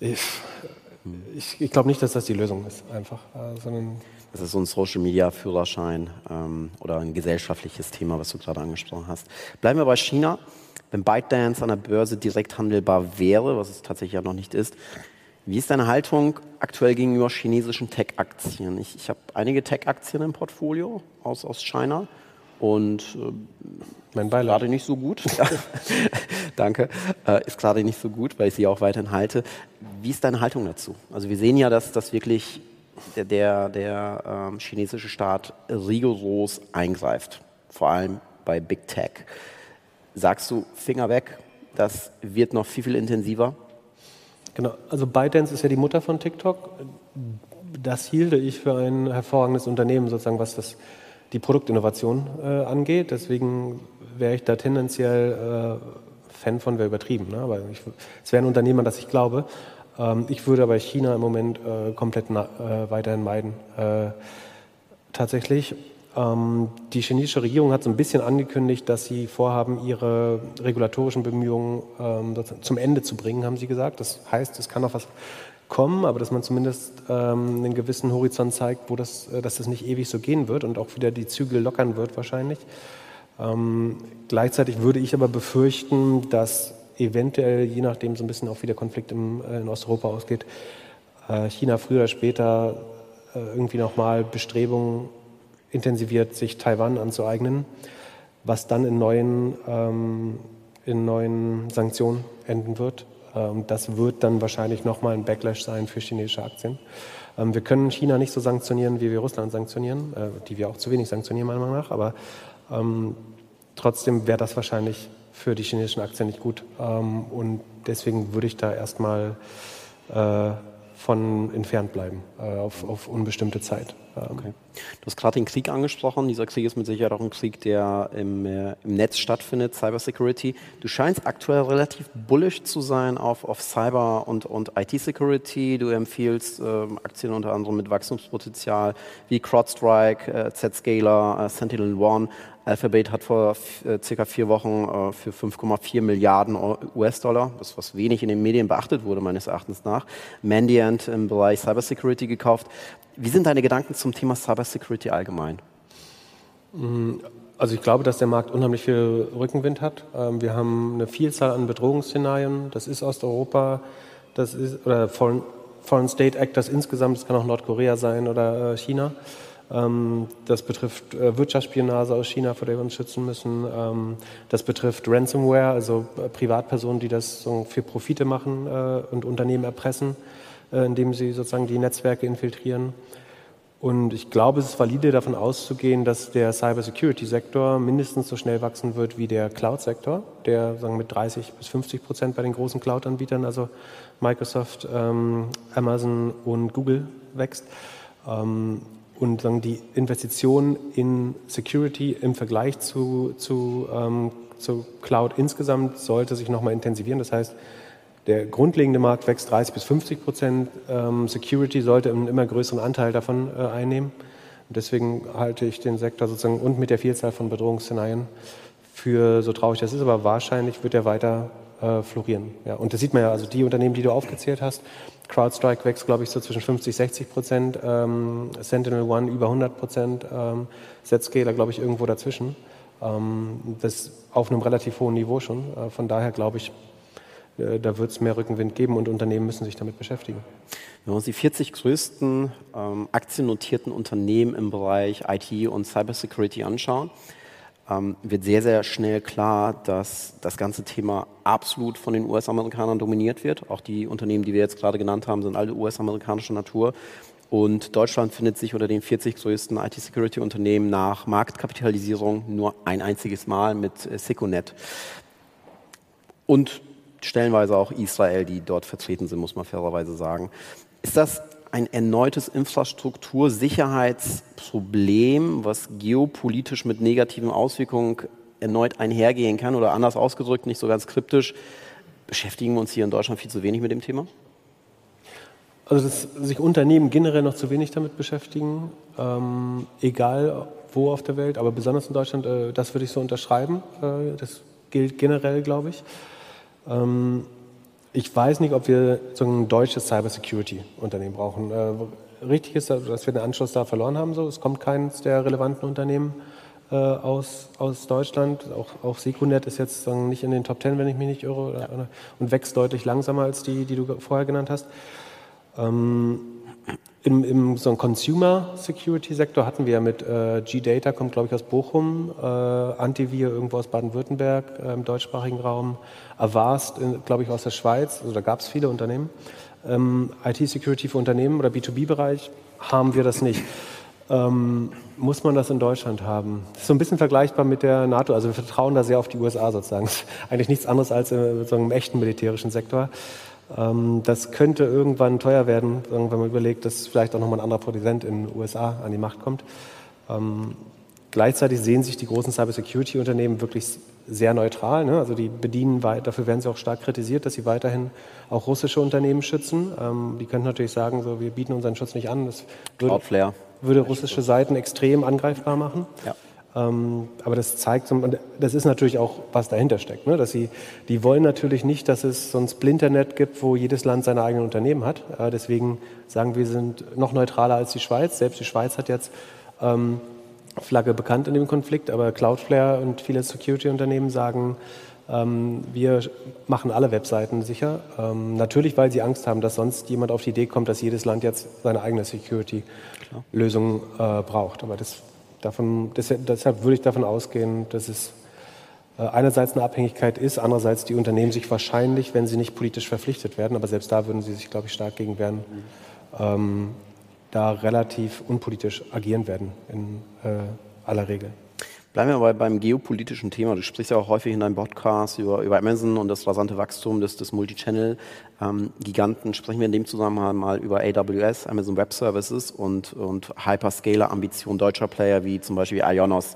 Ich, ich, ich glaube nicht, dass das die Lösung ist, einfach. Äh, sondern das ist so ein Social Media Führerschein ähm, oder ein gesellschaftliches Thema, was du gerade angesprochen hast. Bleiben wir bei China. Wenn ByteDance an der Börse direkt handelbar wäre, was es tatsächlich ja noch nicht ist, wie ist deine Haltung aktuell gegenüber chinesischen Tech-Aktien? Ich, ich habe einige Tech-Aktien im Portfolio aus, aus China und äh, mein Beileid. gerade nicht so gut. Danke. Äh, ist gerade nicht so gut, weil ich sie auch weiterhin halte. Wie ist deine Haltung dazu? Also wir sehen ja, dass das wirklich der, der, der ähm, chinesische Staat rigoros eingreift, vor allem bei Big Tech. Sagst du, Finger weg, das wird noch viel, viel intensiver? Genau, also ByteDance ist ja die Mutter von TikTok. Das hielte ich für ein hervorragendes Unternehmen, sozusagen, was das, die Produktinnovation äh, angeht. Deswegen wäre ich da tendenziell äh, Fan von, wäre übertrieben. Ne? Aber ich, es wäre ein Unternehmen, an das ich glaube. Ähm, ich würde aber China im Moment äh, komplett äh, weiterhin meiden. Äh, tatsächlich. Ähm, die chinesische Regierung hat so ein bisschen angekündigt, dass sie vorhaben, ihre regulatorischen Bemühungen ähm, zum Ende zu bringen, haben sie gesagt. Das heißt, es kann noch was kommen, aber dass man zumindest ähm, einen gewissen Horizont zeigt, wo das, äh, dass das nicht ewig so gehen wird und auch wieder die Zügel lockern wird wahrscheinlich. Gleichzeitig würde ich aber befürchten, dass eventuell, je nachdem so ein bisschen auch wie der Konflikt im, äh, in Osteuropa ausgeht, äh, China früher oder später irgendwie nochmal Bestrebungen intensiviert, sich Taiwan anzueignen, was dann in neuen, ähm, in neuen Sanktionen enden wird. Ähm, das wird dann wahrscheinlich nochmal ein Backlash sein für chinesische Aktien. Ähm, wir können China nicht so sanktionieren, wie wir Russland sanktionieren, äh, die wir auch zu wenig sanktionieren, meiner Meinung nach. Aber ähm, trotzdem wäre das wahrscheinlich für die chinesischen Aktien nicht gut. Ähm, und deswegen würde ich da erstmal äh, von entfernt bleiben, äh, auf, auf unbestimmte Zeit. Ähm, okay. Du hast gerade den Krieg angesprochen. Dieser Krieg ist mit Sicherheit auch ein Krieg, der im, äh, im Netz stattfindet, Cybersecurity. Du scheinst aktuell relativ bullish zu sein auf, auf Cyber- und, und IT-Security. Du empfiehlst ähm, Aktien unter anderem mit Wachstumspotenzial wie CrowdStrike, äh, Zscaler, äh, Sentinel One. Alphabet hat vor äh, circa vier Wochen äh, für 5,4 Milliarden US-Dollar, das was wenig in den Medien beachtet wurde meines Erachtens nach, Mandiant im Bereich Cybersecurity gekauft. Wie sind deine Gedanken zum Thema Cybersecurity allgemein? Also ich glaube, dass der Markt unheimlich viel Rückenwind hat. Ähm, wir haben eine Vielzahl an Bedrohungsszenarien. Das ist Osteuropa, das ist oder Foreign, Foreign State Actors insgesamt. Das kann auch Nordkorea sein oder äh, China. Ähm, das betrifft äh, Wirtschaftsspionage aus China, vor der wir uns schützen müssen. Ähm, das betrifft Ransomware, also äh, Privatpersonen, die das für Profite machen und Unternehmen erpressen. Indem sie sozusagen die Netzwerke infiltrieren. Und ich glaube, es ist valide davon auszugehen, dass der Cybersecurity-Sektor mindestens so schnell wachsen wird wie der Cloud-Sektor, der sagen mit 30 bis 50 Prozent bei den großen Cloud-Anbietern, also Microsoft, ähm, Amazon und Google wächst. Ähm, und sagen, die Investition in Security im Vergleich zu, zu, ähm, zu Cloud insgesamt sollte sich nochmal intensivieren. Das heißt, der grundlegende Markt wächst 30 bis 50 Prozent. Ähm, Security sollte einen immer größeren Anteil davon äh, einnehmen. Und deswegen halte ich den Sektor sozusagen und mit der Vielzahl von Bedrohungsszenarien für so traurig das ist, aber wahrscheinlich wird er weiter äh, florieren. Ja, und das sieht man ja, also die Unternehmen, die du aufgezählt hast, CrowdStrike wächst, glaube ich, so zwischen 50, 60 Prozent, ähm, Sentinel One über 100 Prozent, ähm, Zscaler, glaube ich, irgendwo dazwischen. Ähm, das auf einem relativ hohen Niveau schon. Äh, von daher glaube ich, da wird es mehr Rückenwind geben und Unternehmen müssen sich damit beschäftigen. Wenn wir uns die 40 größten ähm, aktiennotierten Unternehmen im Bereich IT und Cybersecurity anschauen, ähm, wird sehr, sehr schnell klar, dass das ganze Thema absolut von den US-Amerikanern dominiert wird. Auch die Unternehmen, die wir jetzt gerade genannt haben, sind alle US-amerikanischer Natur. Und Deutschland findet sich unter den 40 größten IT-Security-Unternehmen nach Marktkapitalisierung nur ein einziges Mal mit äh, Seconet. Und stellenweise auch Israel, die dort vertreten sind, muss man fairerweise sagen. Ist das ein erneutes Infrastruktursicherheitsproblem, was geopolitisch mit negativen Auswirkungen erneut einhergehen kann? Oder anders ausgedrückt, nicht so ganz kryptisch, beschäftigen wir uns hier in Deutschland viel zu wenig mit dem Thema? Also dass sich Unternehmen generell noch zu wenig damit beschäftigen, ähm, egal wo auf der Welt, aber besonders in Deutschland, äh, das würde ich so unterschreiben. Äh, das gilt generell, glaube ich. Ähm, ich weiß nicht, ob wir so ein deutsches Cybersecurity-Unternehmen brauchen. Äh, richtig ist, dass wir den Anschluss da verloren haben. So. Es kommt keines der relevanten Unternehmen äh, aus, aus Deutschland. Auch, auch Secunet ist jetzt nicht in den Top Ten, wenn ich mich nicht irre, ja. und wächst deutlich langsamer als die, die du vorher genannt hast. Ähm, Im im so Consumer Security Sektor hatten wir ja mit äh, G-Data, kommt glaube ich aus Bochum, äh, Antivir irgendwo aus Baden-Württemberg äh, im deutschsprachigen Raum, Avast, glaube ich, aus der Schweiz. Also da gab es viele Unternehmen. Ähm, IT-Security für Unternehmen oder B2B-Bereich haben wir das nicht. Ähm, muss man das in Deutschland haben? Das ist so ein bisschen vergleichbar mit der NATO. Also wir vertrauen da sehr auf die USA sozusagen. Eigentlich nichts anderes als in so einem echten militärischen Sektor. Ähm, das könnte irgendwann teuer werden, wenn man überlegt, dass vielleicht auch nochmal ein anderer Präsident in den USA an die Macht kommt. Ähm, gleichzeitig sehen sich die großen Cybersecurity-Unternehmen wirklich sehr neutral. Ne? Also die bedienen, dafür werden sie auch stark kritisiert, dass sie weiterhin auch russische Unternehmen schützen. Ähm, die könnten natürlich sagen, so, wir bieten unseren Schutz nicht an. Das würde, würde russische Seiten extrem angreifbar machen. Ja. Ähm, aber das zeigt, und das ist natürlich auch, was dahinter steckt. Ne? Dass sie, die wollen natürlich nicht, dass es so ein Splinternet gibt, wo jedes Land seine eigenen Unternehmen hat. Äh, deswegen sagen wir, sind noch neutraler als die Schweiz. Selbst die Schweiz hat jetzt ähm, Flagge bekannt in dem Konflikt, aber Cloudflare und viele Security-Unternehmen sagen, ähm, wir machen alle Webseiten sicher. Ähm, natürlich, weil sie Angst haben, dass sonst jemand auf die Idee kommt, dass jedes Land jetzt seine eigene Security-Lösung äh, braucht. Aber das Davon, deshalb würde ich davon ausgehen, dass es äh, einerseits eine Abhängigkeit ist, andererseits die Unternehmen sich wahrscheinlich, wenn sie nicht politisch verpflichtet werden, aber selbst da würden sie sich, glaube ich, stark gegen wehren, ähm, da relativ unpolitisch agieren werden in äh, aller Regel. Bleiben wir aber beim geopolitischen Thema. Du sprichst ja auch häufig in deinem Podcast über, über Amazon und das rasante Wachstum des, des Multichannel-Giganten. Ähm, Sprechen wir in dem Zusammenhang mal über AWS, Amazon Web Services und, und Hyperscaler-Ambitionen deutscher Player wie zum Beispiel Ionos,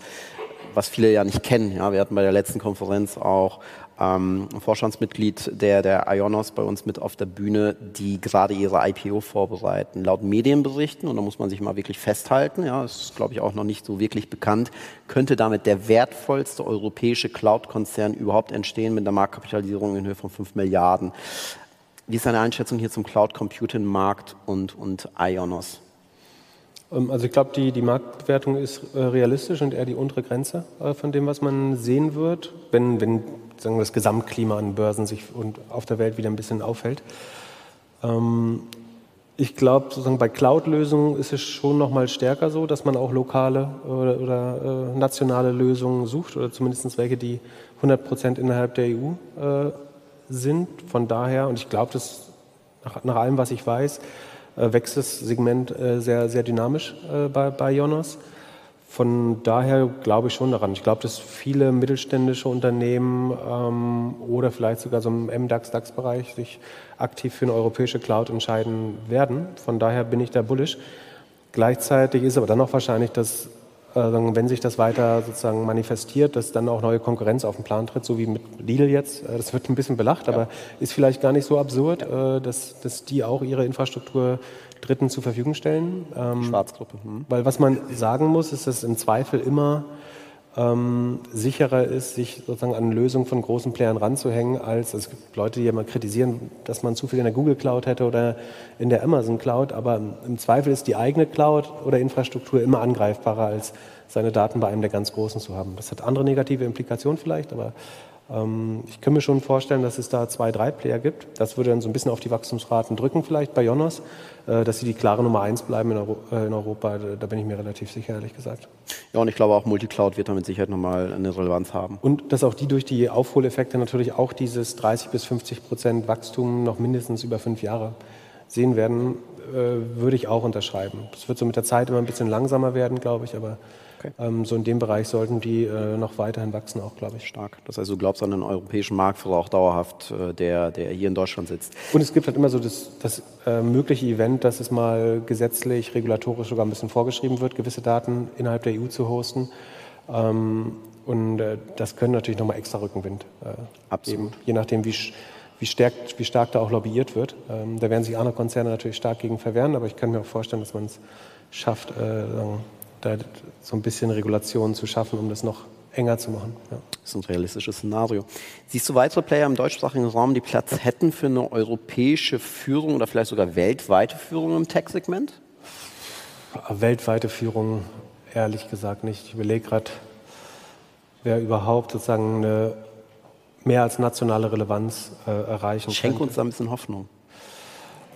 was viele ja nicht kennen. Ja, wir hatten bei der letzten Konferenz auch ähm, Vorstandsmitglied der, der Ionos bei uns mit auf der Bühne, die gerade ihre IPO vorbereiten. Laut Medienberichten, und da muss man sich mal wirklich festhalten, ja, ist glaube ich auch noch nicht so wirklich bekannt, könnte damit der wertvollste europäische Cloud-Konzern überhaupt entstehen mit einer Marktkapitalisierung in Höhe von 5 Milliarden. Wie ist deine Einschätzung hier zum Cloud-Computing-Markt und, und Ionos? Ähm, also ich glaube, die, die Marktbewertung ist äh, realistisch und eher die untere Grenze äh, von dem, was man sehen wird, wenn, wenn sagen, das Gesamtklima an Börsen sich und auf der Welt wieder ein bisschen aufhält. Ähm, ich glaube, sozusagen bei Cloud-Lösungen ist es schon noch mal stärker so, dass man auch lokale oder, oder äh, nationale Lösungen sucht oder zumindest welche, die 100 Prozent innerhalb der EU sind. Von daher, und ich glaube, dass nach, nach allem, was ich weiß, wächst das Segment äh, sehr, sehr dynamisch äh, bei, bei Jonas. Von daher glaube ich schon daran. Ich glaube, dass viele mittelständische Unternehmen ähm, oder vielleicht sogar so im MDAX, DAX-Bereich sich aktiv für eine europäische Cloud entscheiden werden. Von daher bin ich da bullish. Gleichzeitig ist aber dann auch wahrscheinlich, dass äh, wenn sich das weiter sozusagen manifestiert, dass dann auch neue Konkurrenz auf den Plan tritt, so wie mit Lidl jetzt. Äh, das wird ein bisschen belacht, ja. aber ist vielleicht gar nicht so absurd, ja. Äh, dass, dass die auch ihre Infrastruktur Dritten zur Verfügung stellen. Ähm, Schwarzgruppe. Hm. Weil was man sagen muss, ist, dass im Zweifel immer ähm, sicherer ist, sich sozusagen an Lösungen von großen Playern ranzuhängen, als es gibt Leute, die mal kritisieren, dass man zu viel in der Google Cloud hätte oder in der Amazon Cloud, aber im Zweifel ist die eigene Cloud oder Infrastruktur immer angreifbarer, als seine Daten bei einem der ganz Großen zu haben. Das hat andere negative Implikationen vielleicht, aber ich kann mir schon vorstellen, dass es da zwei, drei Player gibt. Das würde dann so ein bisschen auf die Wachstumsraten drücken, vielleicht bei Jonas, äh, dass sie die klare Nummer eins bleiben in, Euro äh, in Europa. Da bin ich mir relativ sicher, ehrlich gesagt. Ja, und ich glaube auch Multicloud wird da mit Sicherheit nochmal eine Relevanz haben. Und dass auch die durch die Aufholeffekte natürlich auch dieses 30 bis 50 Prozent Wachstum noch mindestens über fünf Jahre sehen werden, äh, würde ich auch unterschreiben. Es wird so mit der Zeit immer ein bisschen langsamer werden, glaube ich, aber Okay. Ähm, so in dem Bereich sollten die äh, noch weiterhin wachsen, auch glaube ich. Stark. Das heißt, du glaubst an einen europäischen Marktführer auch dauerhaft, äh, der, der hier in Deutschland sitzt. Und es gibt halt immer so das, das äh, mögliche Event, dass es mal gesetzlich, regulatorisch sogar ein bisschen vorgeschrieben wird, gewisse Daten innerhalb der EU zu hosten. Ähm, und äh, das können natürlich nochmal extra Rückenwind äh, Absolut. Geben, je nachdem, wie wie, stark, wie stark da auch lobbyiert wird. Ähm, da werden sich andere Konzerne natürlich stark gegen verwehren, aber ich kann mir auch vorstellen, dass man es schafft, äh, da so ein bisschen Regulationen zu schaffen, um das noch enger zu machen. Ja. Das ist ein realistisches Szenario. Siehst du weitere Player im deutschsprachigen Raum, die Platz hätten für eine europäische Führung oder vielleicht sogar weltweite Führung im Tech-Segment? Weltweite Führung, ehrlich gesagt nicht. Ich überlege gerade, wer überhaupt sozusagen eine mehr als nationale Relevanz äh, erreichen Schenk könnte. uns da ein bisschen Hoffnung.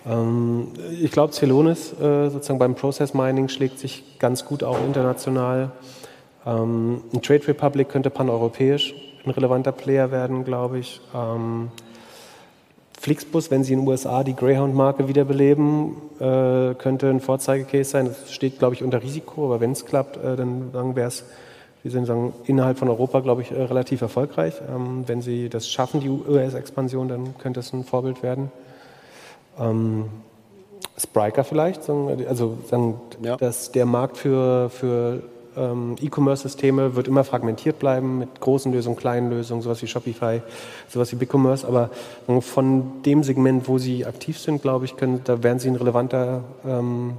Ähm, ich glaube, Celonis äh, sozusagen beim Process Mining schlägt sich ganz gut auch international. Ähm, ein Trade Republic könnte paneuropäisch ein relevanter Player werden, glaube ich. Ähm, Flixbus, wenn sie in den USA die Greyhound-Marke wiederbeleben, äh, könnte ein Vorzeigecase sein. Das steht, glaube ich, unter Risiko, aber wenn es klappt, äh, dann wäre es wir sind sagen, innerhalb von Europa, glaube ich, relativ erfolgreich. Wenn sie das schaffen, die US-Expansion, dann könnte es ein Vorbild werden. Ähm, Spriker vielleicht, also sagen, ja. dass der Markt für, für ähm, E-Commerce-Systeme wird immer fragmentiert bleiben mit großen Lösungen, kleinen Lösungen, sowas wie Shopify, sowas wie BigCommerce. Aber von dem Segment, wo sie aktiv sind, glaube ich, können, da werden sie ein relevanter ähm,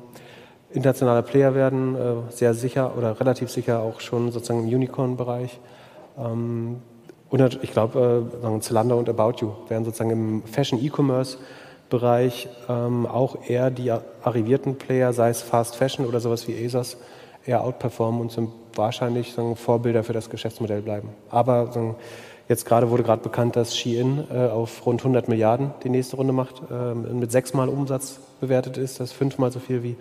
internationaler Player werden, äh, sehr sicher oder relativ sicher auch schon sozusagen im Unicorn-Bereich. Ähm, und ich glaube, äh, Zalando und About You werden sozusagen im Fashion-E-Commerce-Bereich ähm, auch eher die arrivierten Player, sei es Fast Fashion oder sowas wie ASOS, eher outperformen und sind wahrscheinlich sagen, Vorbilder für das Geschäftsmodell bleiben. Aber sagen, jetzt gerade wurde gerade bekannt, dass Shein äh, auf rund 100 Milliarden die nächste Runde macht, äh, mit sechsmal Umsatz bewertet ist, das ist fünfmal so viel wie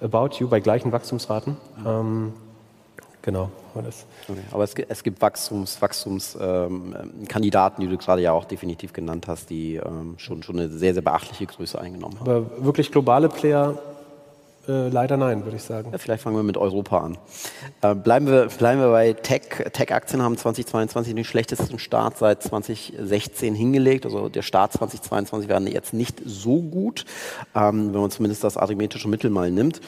About You bei gleichen Wachstumsraten. Ähm, genau. Okay, aber es, es, gibt Wachstums, Wachstumskandidaten, ähm, die du gerade ja auch definitiv genannt hast, die ähm, schon, schon eine sehr, sehr beachtliche Größe eingenommen haben. Aber wirklich globale Player äh, leider nein, würde ich sagen. Ja, vielleicht fangen wir mit Europa an. Äh, bleiben, wir, bleiben wir bei Tech. Tech-Aktien haben 2022 den schlechtesten Start seit 2016 hingelegt. Also der Start 2022 war jetzt nicht so gut, ähm, wenn man zumindest das arithmetische Mittel mal nimmt.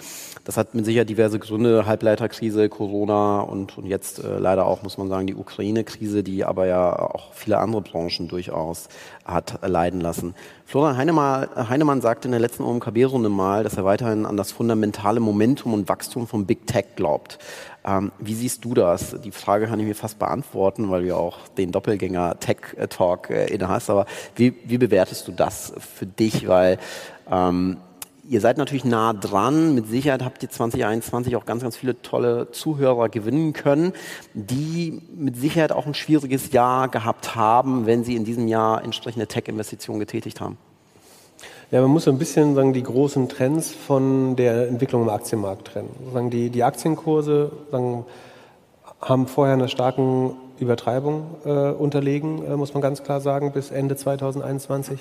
Das hat mit Sicherheit diverse Gründe, Halbleiterkrise, Corona und, und jetzt äh, leider auch, muss man sagen, die Ukraine-Krise, die aber ja auch viele andere Branchen durchaus hat leiden lassen. Florian Heinemann, Heinemann sagte in der letzten OMKB-Runde mal, dass er weiterhin an das fundamentale Momentum und Wachstum von Big Tech glaubt. Ähm, wie siehst du das? Die Frage kann ich mir fast beantworten, weil du ja auch den Doppelgänger Tech Talk äh, inne hast. Aber wie, wie bewertest du das für dich? Weil ähm, Ihr seid natürlich nah dran. Mit Sicherheit habt ihr 2021 auch ganz, ganz viele tolle Zuhörer gewinnen können, die mit Sicherheit auch ein schwieriges Jahr gehabt haben, wenn sie in diesem Jahr entsprechende Tech-Investitionen getätigt haben. Ja, man muss so ein bisschen sagen, die großen Trends von der Entwicklung im Aktienmarkt trennen. Sagen, die, die Aktienkurse sagen, haben vorher eine starken Übertreibung äh, unterlegen, äh, muss man ganz klar sagen, bis Ende 2021.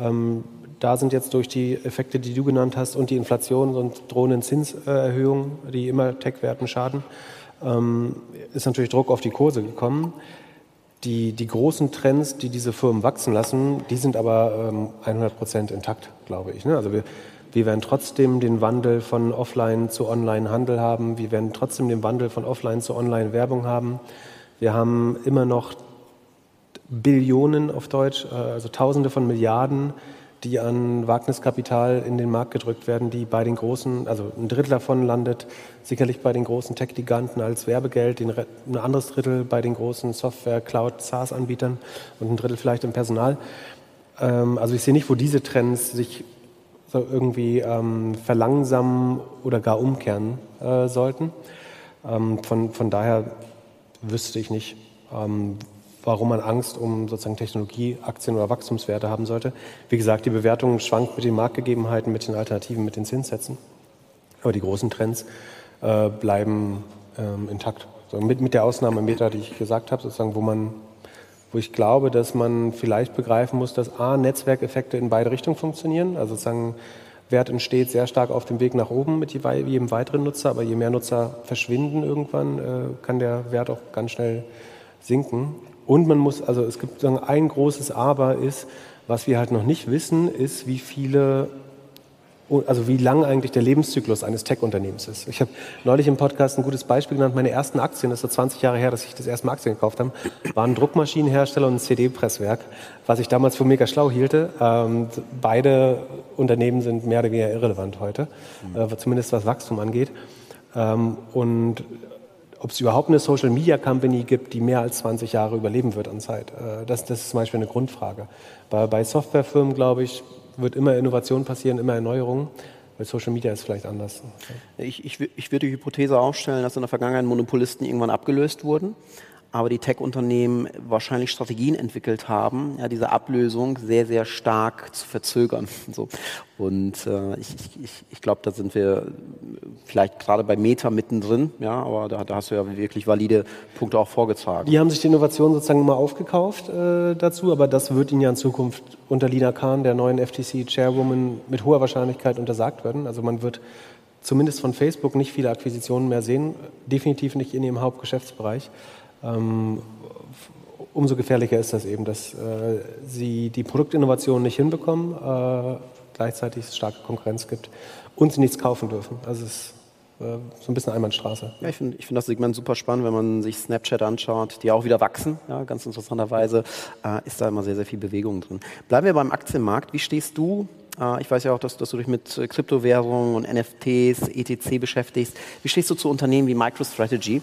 Ähm, da sind jetzt durch die Effekte, die du genannt hast, und die Inflation und drohenden Zinserhöhungen, die immer Tech-Werten schaden, ähm, ist natürlich Druck auf die Kurse gekommen. Die, die großen Trends, die diese Firmen wachsen lassen, die sind aber ähm, 100 Prozent intakt, glaube ich. Ne? Also wir, wir werden trotzdem den Wandel von Offline zu Online-Handel haben. Wir werden trotzdem den Wandel von Offline zu Online-Werbung haben. Wir haben immer noch Billionen auf Deutsch, äh, also Tausende von Milliarden die an Wagniskapital in den Markt gedrückt werden, die bei den großen, also ein Drittel davon landet sicherlich bei den großen Tech-Giganten als Werbegeld, ein anderes Drittel bei den großen Software-, Cloud-, SaaS-Anbietern und ein Drittel vielleicht im Personal. Ähm, also ich sehe nicht, wo diese Trends sich so irgendwie ähm, verlangsamen oder gar umkehren äh, sollten. Ähm, von, von daher wüsste ich nicht, warum man Angst um sozusagen Technologieaktien oder Wachstumswerte haben sollte. Wie gesagt, die Bewertung schwankt mit den Marktgegebenheiten, mit den Alternativen, mit den Zinssätzen. Aber die großen Trends äh, bleiben ähm, intakt. So, mit, mit der Ausnahme Meta, die ich gesagt habe, sozusagen, wo man wo ich glaube, dass man vielleicht begreifen muss, dass A, Netzwerkeffekte in beide Richtungen funktionieren. Also sozusagen Wert entsteht sehr stark auf dem Weg nach oben mit jedem weiteren Nutzer, aber je mehr Nutzer verschwinden irgendwann, äh, kann der Wert auch ganz schnell sinken. Und man muss, also es gibt sagen, ein großes Aber ist, was wir halt noch nicht wissen, ist, wie viele also wie lang eigentlich der Lebenszyklus eines Tech-Unternehmens ist. Ich habe neulich im Podcast ein gutes Beispiel genannt. Meine ersten Aktien, das ist so 20 Jahre her, dass ich das erste Mal Aktien gekauft habe, waren ein Druckmaschinenhersteller und ein CD-Presswerk, was ich damals für mega schlau hielte. Ähm, beide Unternehmen sind mehr oder weniger irrelevant heute, äh, zumindest was Wachstum angeht. Ähm, und ob es überhaupt eine Social Media Company gibt, die mehr als 20 Jahre überleben wird an Zeit. Äh, das, das ist zum Beispiel eine Grundfrage. Bei, bei Softwarefirmen, glaube ich, wird immer Innovation passieren, immer Erneuerung. Bei Social Media ist vielleicht anders. Ich, ich, ich würde die Hypothese aufstellen, dass in der Vergangenheit Monopolisten irgendwann abgelöst wurden aber die Tech-Unternehmen wahrscheinlich Strategien entwickelt haben, ja, diese Ablösung sehr, sehr stark zu verzögern. So. Und äh, ich, ich, ich glaube, da sind wir vielleicht gerade bei Meta mittendrin, ja, aber da, da, hast du ja wirklich valide Punkte auch vorgetragen. Die haben sich die Innovation sozusagen immer aufgekauft äh, dazu, aber das wird ihnen ja in Zukunft unter Lina Khan, der neuen FTC-Chairwoman, mit hoher Wahrscheinlichkeit untersagt werden. Also man wird zumindest von Facebook nicht viele Akquisitionen mehr sehen, definitiv nicht in ihrem Hauptgeschäftsbereich. Ähm, umso gefährlicher ist das eben, dass äh, sie die Produktinnovation nicht hinbekommen, äh, gleichzeitig es starke Konkurrenz gibt und sie nichts kaufen dürfen. Also es ist äh, so ein bisschen Einbahnstraße. Ja, ich finde ich find das Segment super spannend, wenn man sich Snapchat anschaut, die auch wieder wachsen. Ja, ganz interessanterweise äh, ist da immer sehr, sehr viel Bewegung drin. Bleiben wir beim Aktienmarkt. Wie stehst du ich weiß ja auch, dass, dass, du dich mit äh, Kryptowährungen und NFTs, ETC beschäftigst. Wie stehst du zu Unternehmen wie MicroStrategy,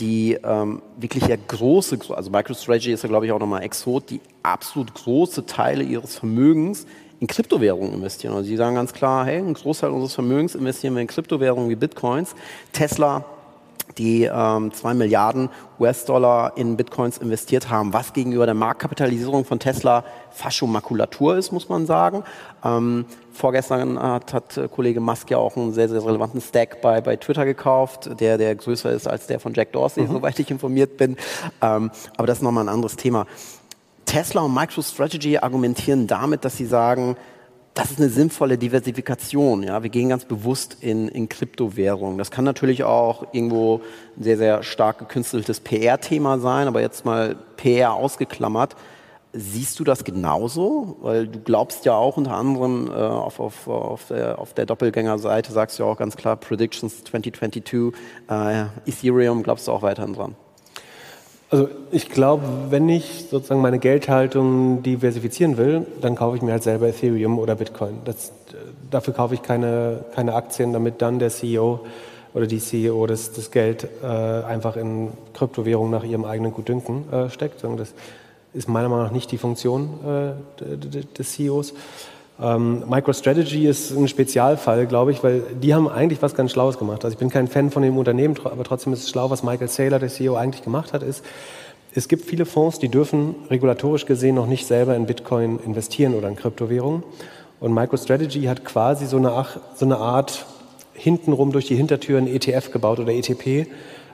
die ähm, wirklich ja große, also MicroStrategy ist ja glaube ich auch nochmal Exot, die absolut große Teile ihres Vermögens in Kryptowährungen investieren. Also die sagen ganz klar, hey, ein Großteil unseres Vermögens investieren wir in Kryptowährungen wie Bitcoins. Tesla die ähm, 2 Milliarden US-Dollar in Bitcoins investiert haben, was gegenüber der Marktkapitalisierung von Tesla fast schon Makulatur ist, muss man sagen. Ähm, vorgestern hat, hat Kollege Musk ja auch einen sehr, sehr relevanten Stack bei, bei Twitter gekauft, der, der größer ist als der von Jack Dorsey, mhm. soweit ich informiert bin. Ähm, aber das ist nochmal ein anderes Thema. Tesla und MicroStrategy argumentieren damit, dass sie sagen, das ist eine sinnvolle Diversifikation. Ja? Wir gehen ganz bewusst in, in Kryptowährungen. Das kann natürlich auch irgendwo ein sehr, sehr stark gekünsteltes PR-Thema sein, aber jetzt mal PR ausgeklammert. Siehst du das genauso? Weil du glaubst ja auch unter anderem äh, auf, auf, auf, der, auf der Doppelgängerseite, sagst du ja auch ganz klar, Predictions 2022, äh, Ethereum, glaubst du auch weiterhin dran? Also ich glaube, wenn ich sozusagen meine Geldhaltung diversifizieren will, dann kaufe ich mir halt selber Ethereum oder Bitcoin. Das, dafür kaufe ich keine, keine Aktien, damit dann der CEO oder die CEO das, das Geld äh, einfach in Kryptowährungen nach ihrem eigenen Gutdünken äh, steckt. Das ist meiner Meinung nach nicht die Funktion äh, des CEOs. Ähm, MicroStrategy ist ein Spezialfall, glaube ich, weil die haben eigentlich was ganz Schlaues gemacht. Also ich bin kein Fan von dem Unternehmen, aber trotzdem ist es schlau, was Michael Saylor, der CEO, eigentlich gemacht hat, ist, es gibt viele Fonds, die dürfen regulatorisch gesehen noch nicht selber in Bitcoin investieren oder in Kryptowährungen. Und MicroStrategy hat quasi so eine, so eine Art hintenrum durch die Hintertür ein ETF gebaut oder ETP,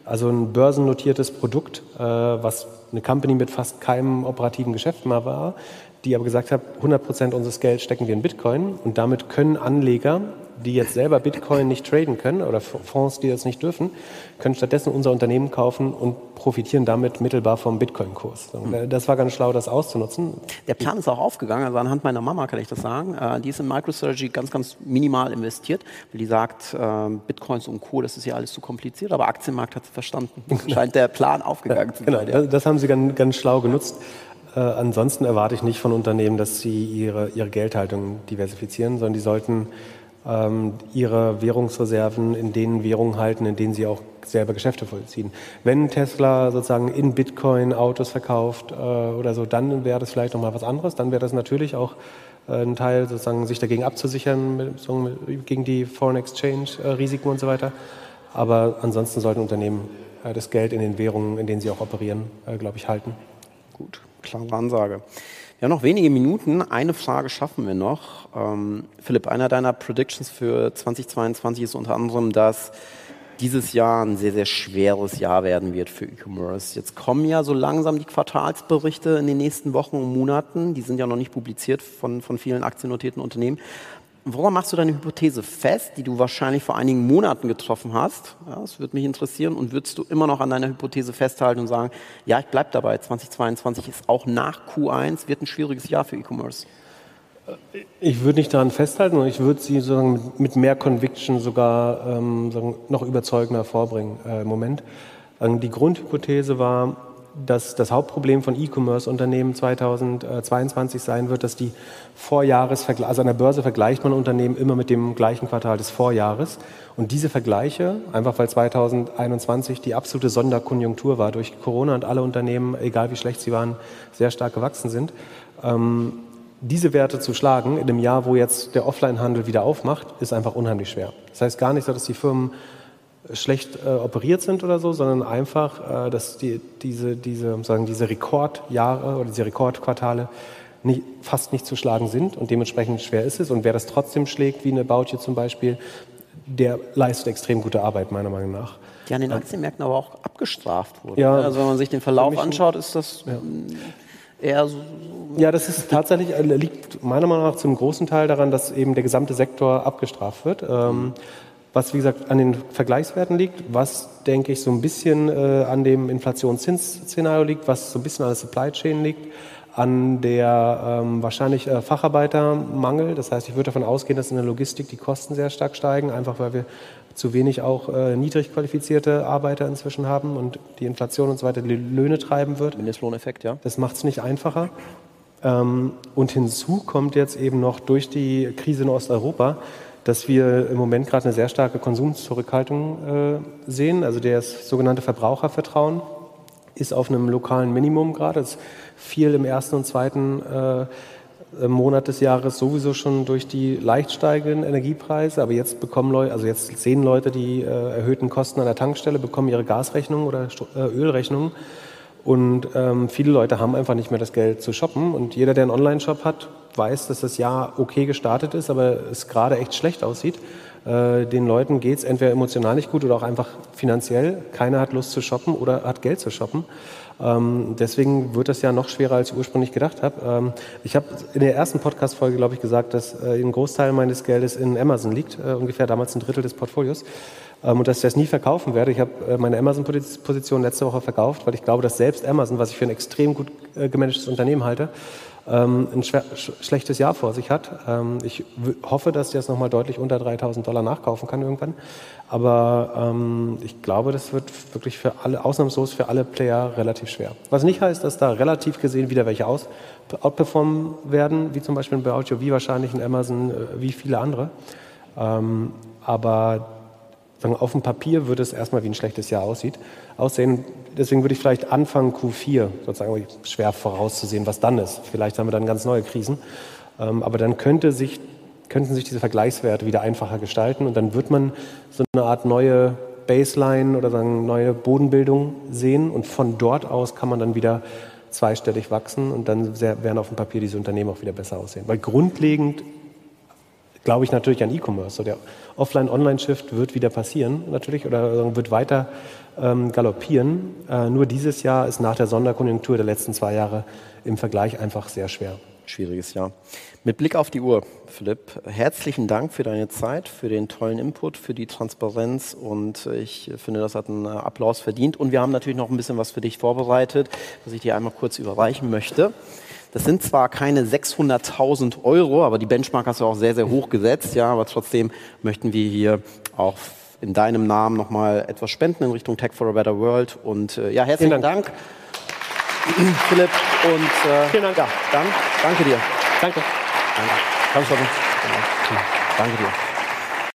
also ein börsennotiertes Produkt, äh, was eine Company mit fast keinem operativen Geschäft mal war, die aber gesagt hat, 100 Prozent unseres Gelds stecken wir in Bitcoin und damit können Anleger, die jetzt selber Bitcoin nicht traden können oder Fonds, die das nicht dürfen, können stattdessen unser Unternehmen kaufen und profitieren damit mittelbar vom Bitcoin-Kurs. Hm. Das war ganz schlau, das auszunutzen. Der Plan ist auch aufgegangen, also anhand meiner Mama kann ich das sagen. Äh, die ist in MicroStrategy ganz, ganz minimal investiert, weil die sagt, ähm, Bitcoins und Co., das ist ja alles zu kompliziert, aber Aktienmarkt hat es verstanden. Scheint der Plan aufgegangen zu sein. Genau, das haben sie ganz, ganz schlau genutzt. Äh, ansonsten erwarte ich nicht von Unternehmen, dass sie ihre, ihre Geldhaltung diversifizieren, sondern die sollten ähm, ihre Währungsreserven in den Währungen halten, in denen sie auch selber Geschäfte vollziehen. Wenn Tesla sozusagen in Bitcoin Autos verkauft äh, oder so, dann wäre das vielleicht nochmal was anderes. Dann wäre das natürlich auch äh, ein Teil, sozusagen sich dagegen abzusichern, mit, so, mit, gegen die Foreign Exchange äh, und so weiter. Aber ansonsten sollten Unternehmen äh, das Geld in den Währungen, in denen sie auch operieren, äh, glaube ich, halten. Gut klare Ansage. Wir haben noch wenige Minuten. Eine Frage schaffen wir noch. Ähm, Philipp, einer deiner Predictions für 2022 ist unter anderem, dass dieses Jahr ein sehr, sehr schweres Jahr werden wird für E-Commerce. Jetzt kommen ja so langsam die Quartalsberichte in den nächsten Wochen und Monaten. Die sind ja noch nicht publiziert von, von vielen aktiennotierten Unternehmen. Woran machst du deine Hypothese fest, die du wahrscheinlich vor einigen Monaten getroffen hast? Ja, das würde mich interessieren. Und würdest du immer noch an deiner Hypothese festhalten und sagen, ja, ich bleibe dabei, 2022 ist auch nach Q1, wird ein schwieriges Jahr für E-Commerce? Ich würde nicht daran festhalten und ich würde sie sozusagen mit mehr Conviction sogar ähm, noch überzeugender vorbringen äh, im Moment. Ähm, die Grundhypothese war, dass das Hauptproblem von E-Commerce-Unternehmen 2022 sein wird, dass die Vorjahresvergleiche, also an der Börse vergleicht man Unternehmen immer mit dem gleichen Quartal des Vorjahres. Und diese Vergleiche, einfach weil 2021 die absolute Sonderkonjunktur war durch Corona und alle Unternehmen, egal wie schlecht sie waren, sehr stark gewachsen sind, ähm, diese Werte zu schlagen in einem Jahr, wo jetzt der Offline-Handel wieder aufmacht, ist einfach unheimlich schwer. Das heißt gar nicht so, dass die Firmen schlecht äh, operiert sind oder so, sondern einfach, äh, dass die, diese, diese, sagen, diese Rekordjahre oder diese Rekordquartale nicht, fast nicht zu schlagen sind und dementsprechend schwer ist es. Und wer das trotzdem schlägt, wie eine Bautje zum Beispiel, der leistet extrem gute Arbeit, meiner Meinung nach. Die an den Aktienmärkten aber auch abgestraft wurden. Ja, also wenn man sich den Verlauf anschaut, ist das ja. eher so. Ja, das ist tatsächlich, äh, liegt meiner Meinung nach zum großen Teil daran, dass eben der gesamte Sektor abgestraft wird. Ähm, was wie gesagt an den Vergleichswerten liegt, was denke ich so ein bisschen äh, an dem Inflationszins-Szenario liegt, was so ein bisschen an der Supply Chain liegt, an der ähm, wahrscheinlich äh, Facharbeitermangel. Das heißt, ich würde davon ausgehen, dass in der Logistik die Kosten sehr stark steigen, einfach weil wir zu wenig auch äh, niedrig qualifizierte Arbeiter inzwischen haben und die Inflation und so weiter die Löhne treiben wird. Mindestlohneffekt, ja. Das macht es nicht einfacher. Ähm, und hinzu kommt jetzt eben noch durch die Krise in Osteuropa, dass wir im Moment gerade eine sehr starke Konsumzurückhaltung äh, sehen. Also das sogenannte Verbrauchervertrauen ist auf einem lokalen Minimum gerade. Es fiel im ersten und zweiten äh, Monat des Jahres sowieso schon durch die leicht steigenden Energiepreise. Aber jetzt bekommen Leute, also jetzt sehen Leute die äh, erhöhten Kosten an der Tankstelle, bekommen ihre Gasrechnung oder äh, Ölrechnung. Und ähm, viele Leute haben einfach nicht mehr das Geld zu shoppen. Und jeder, der einen Online-Shop hat, weiß, dass das Jahr okay gestartet ist, aber es gerade echt schlecht aussieht. Äh, den Leuten geht es entweder emotional nicht gut oder auch einfach finanziell. Keiner hat Lust zu shoppen oder hat Geld zu shoppen. Ähm, deswegen wird das ja noch schwerer, als ich ursprünglich gedacht habe. Ähm, ich habe in der ersten Podcast-Folge, glaube ich, gesagt, dass äh, ein Großteil meines Geldes in Amazon liegt, äh, ungefähr damals ein Drittel des Portfolios. Ähm, und dass ich das nie verkaufen werde. Ich habe äh, meine Amazon-Position letzte Woche verkauft, weil ich glaube, dass selbst Amazon, was ich für ein extrem gut äh, gemanagtes Unternehmen halte, ähm, ein sch schlechtes Jahr vor sich hat. Ähm, ich hoffe, dass der es nochmal deutlich unter 3000 Dollar nachkaufen kann irgendwann. Aber ich glaube, das wird wirklich für alle, ausnahmslos für alle Player relativ schwer. Was nicht heißt, dass da relativ gesehen wieder welche aus, outperformen werden, wie zum Beispiel bei Audio, wie wahrscheinlich in Amazon, äh, wie viele andere. Aber auf dem Papier würde es erstmal wie ein schlechtes Jahr aussieht, aussehen. Deswegen würde ich vielleicht anfangen Q4, sozusagen schwer vorauszusehen, was dann ist. Vielleicht haben wir dann ganz neue Krisen. Ähm, aber dann könnte sich, könnten sich diese Vergleichswerte wieder einfacher gestalten und dann wird man so eine Art neue Baseline oder sagen neue Bodenbildung sehen und von dort aus kann man dann wieder zweistellig wachsen und dann werden auf dem Papier diese Unternehmen auch wieder besser aussehen. Weil grundlegend glaube ich natürlich an E-Commerce. So der Offline-Online-Shift wird wieder passieren, natürlich, oder wird weiter ähm, galoppieren. Äh, nur dieses Jahr ist nach der Sonderkonjunktur der letzten zwei Jahre im Vergleich einfach sehr schwer. Schwieriges Jahr. Mit Blick auf die Uhr, Philipp, herzlichen Dank für deine Zeit, für den tollen Input, für die Transparenz und ich finde, das hat einen Applaus verdient. Und wir haben natürlich noch ein bisschen was für dich vorbereitet, was ich dir einmal kurz überreichen möchte. Das sind zwar keine 600.000 Euro, aber die Benchmark hast du auch sehr, sehr hoch gesetzt, ja, aber trotzdem möchten wir hier auch in deinem Namen nochmal etwas spenden in Richtung Tech for a Better World. Und äh, ja, herzlichen Dank. Dank. Philipp und äh, Vielen Dank. Ja, dann danke dir. Danke. Danke. Komm, Danke dir.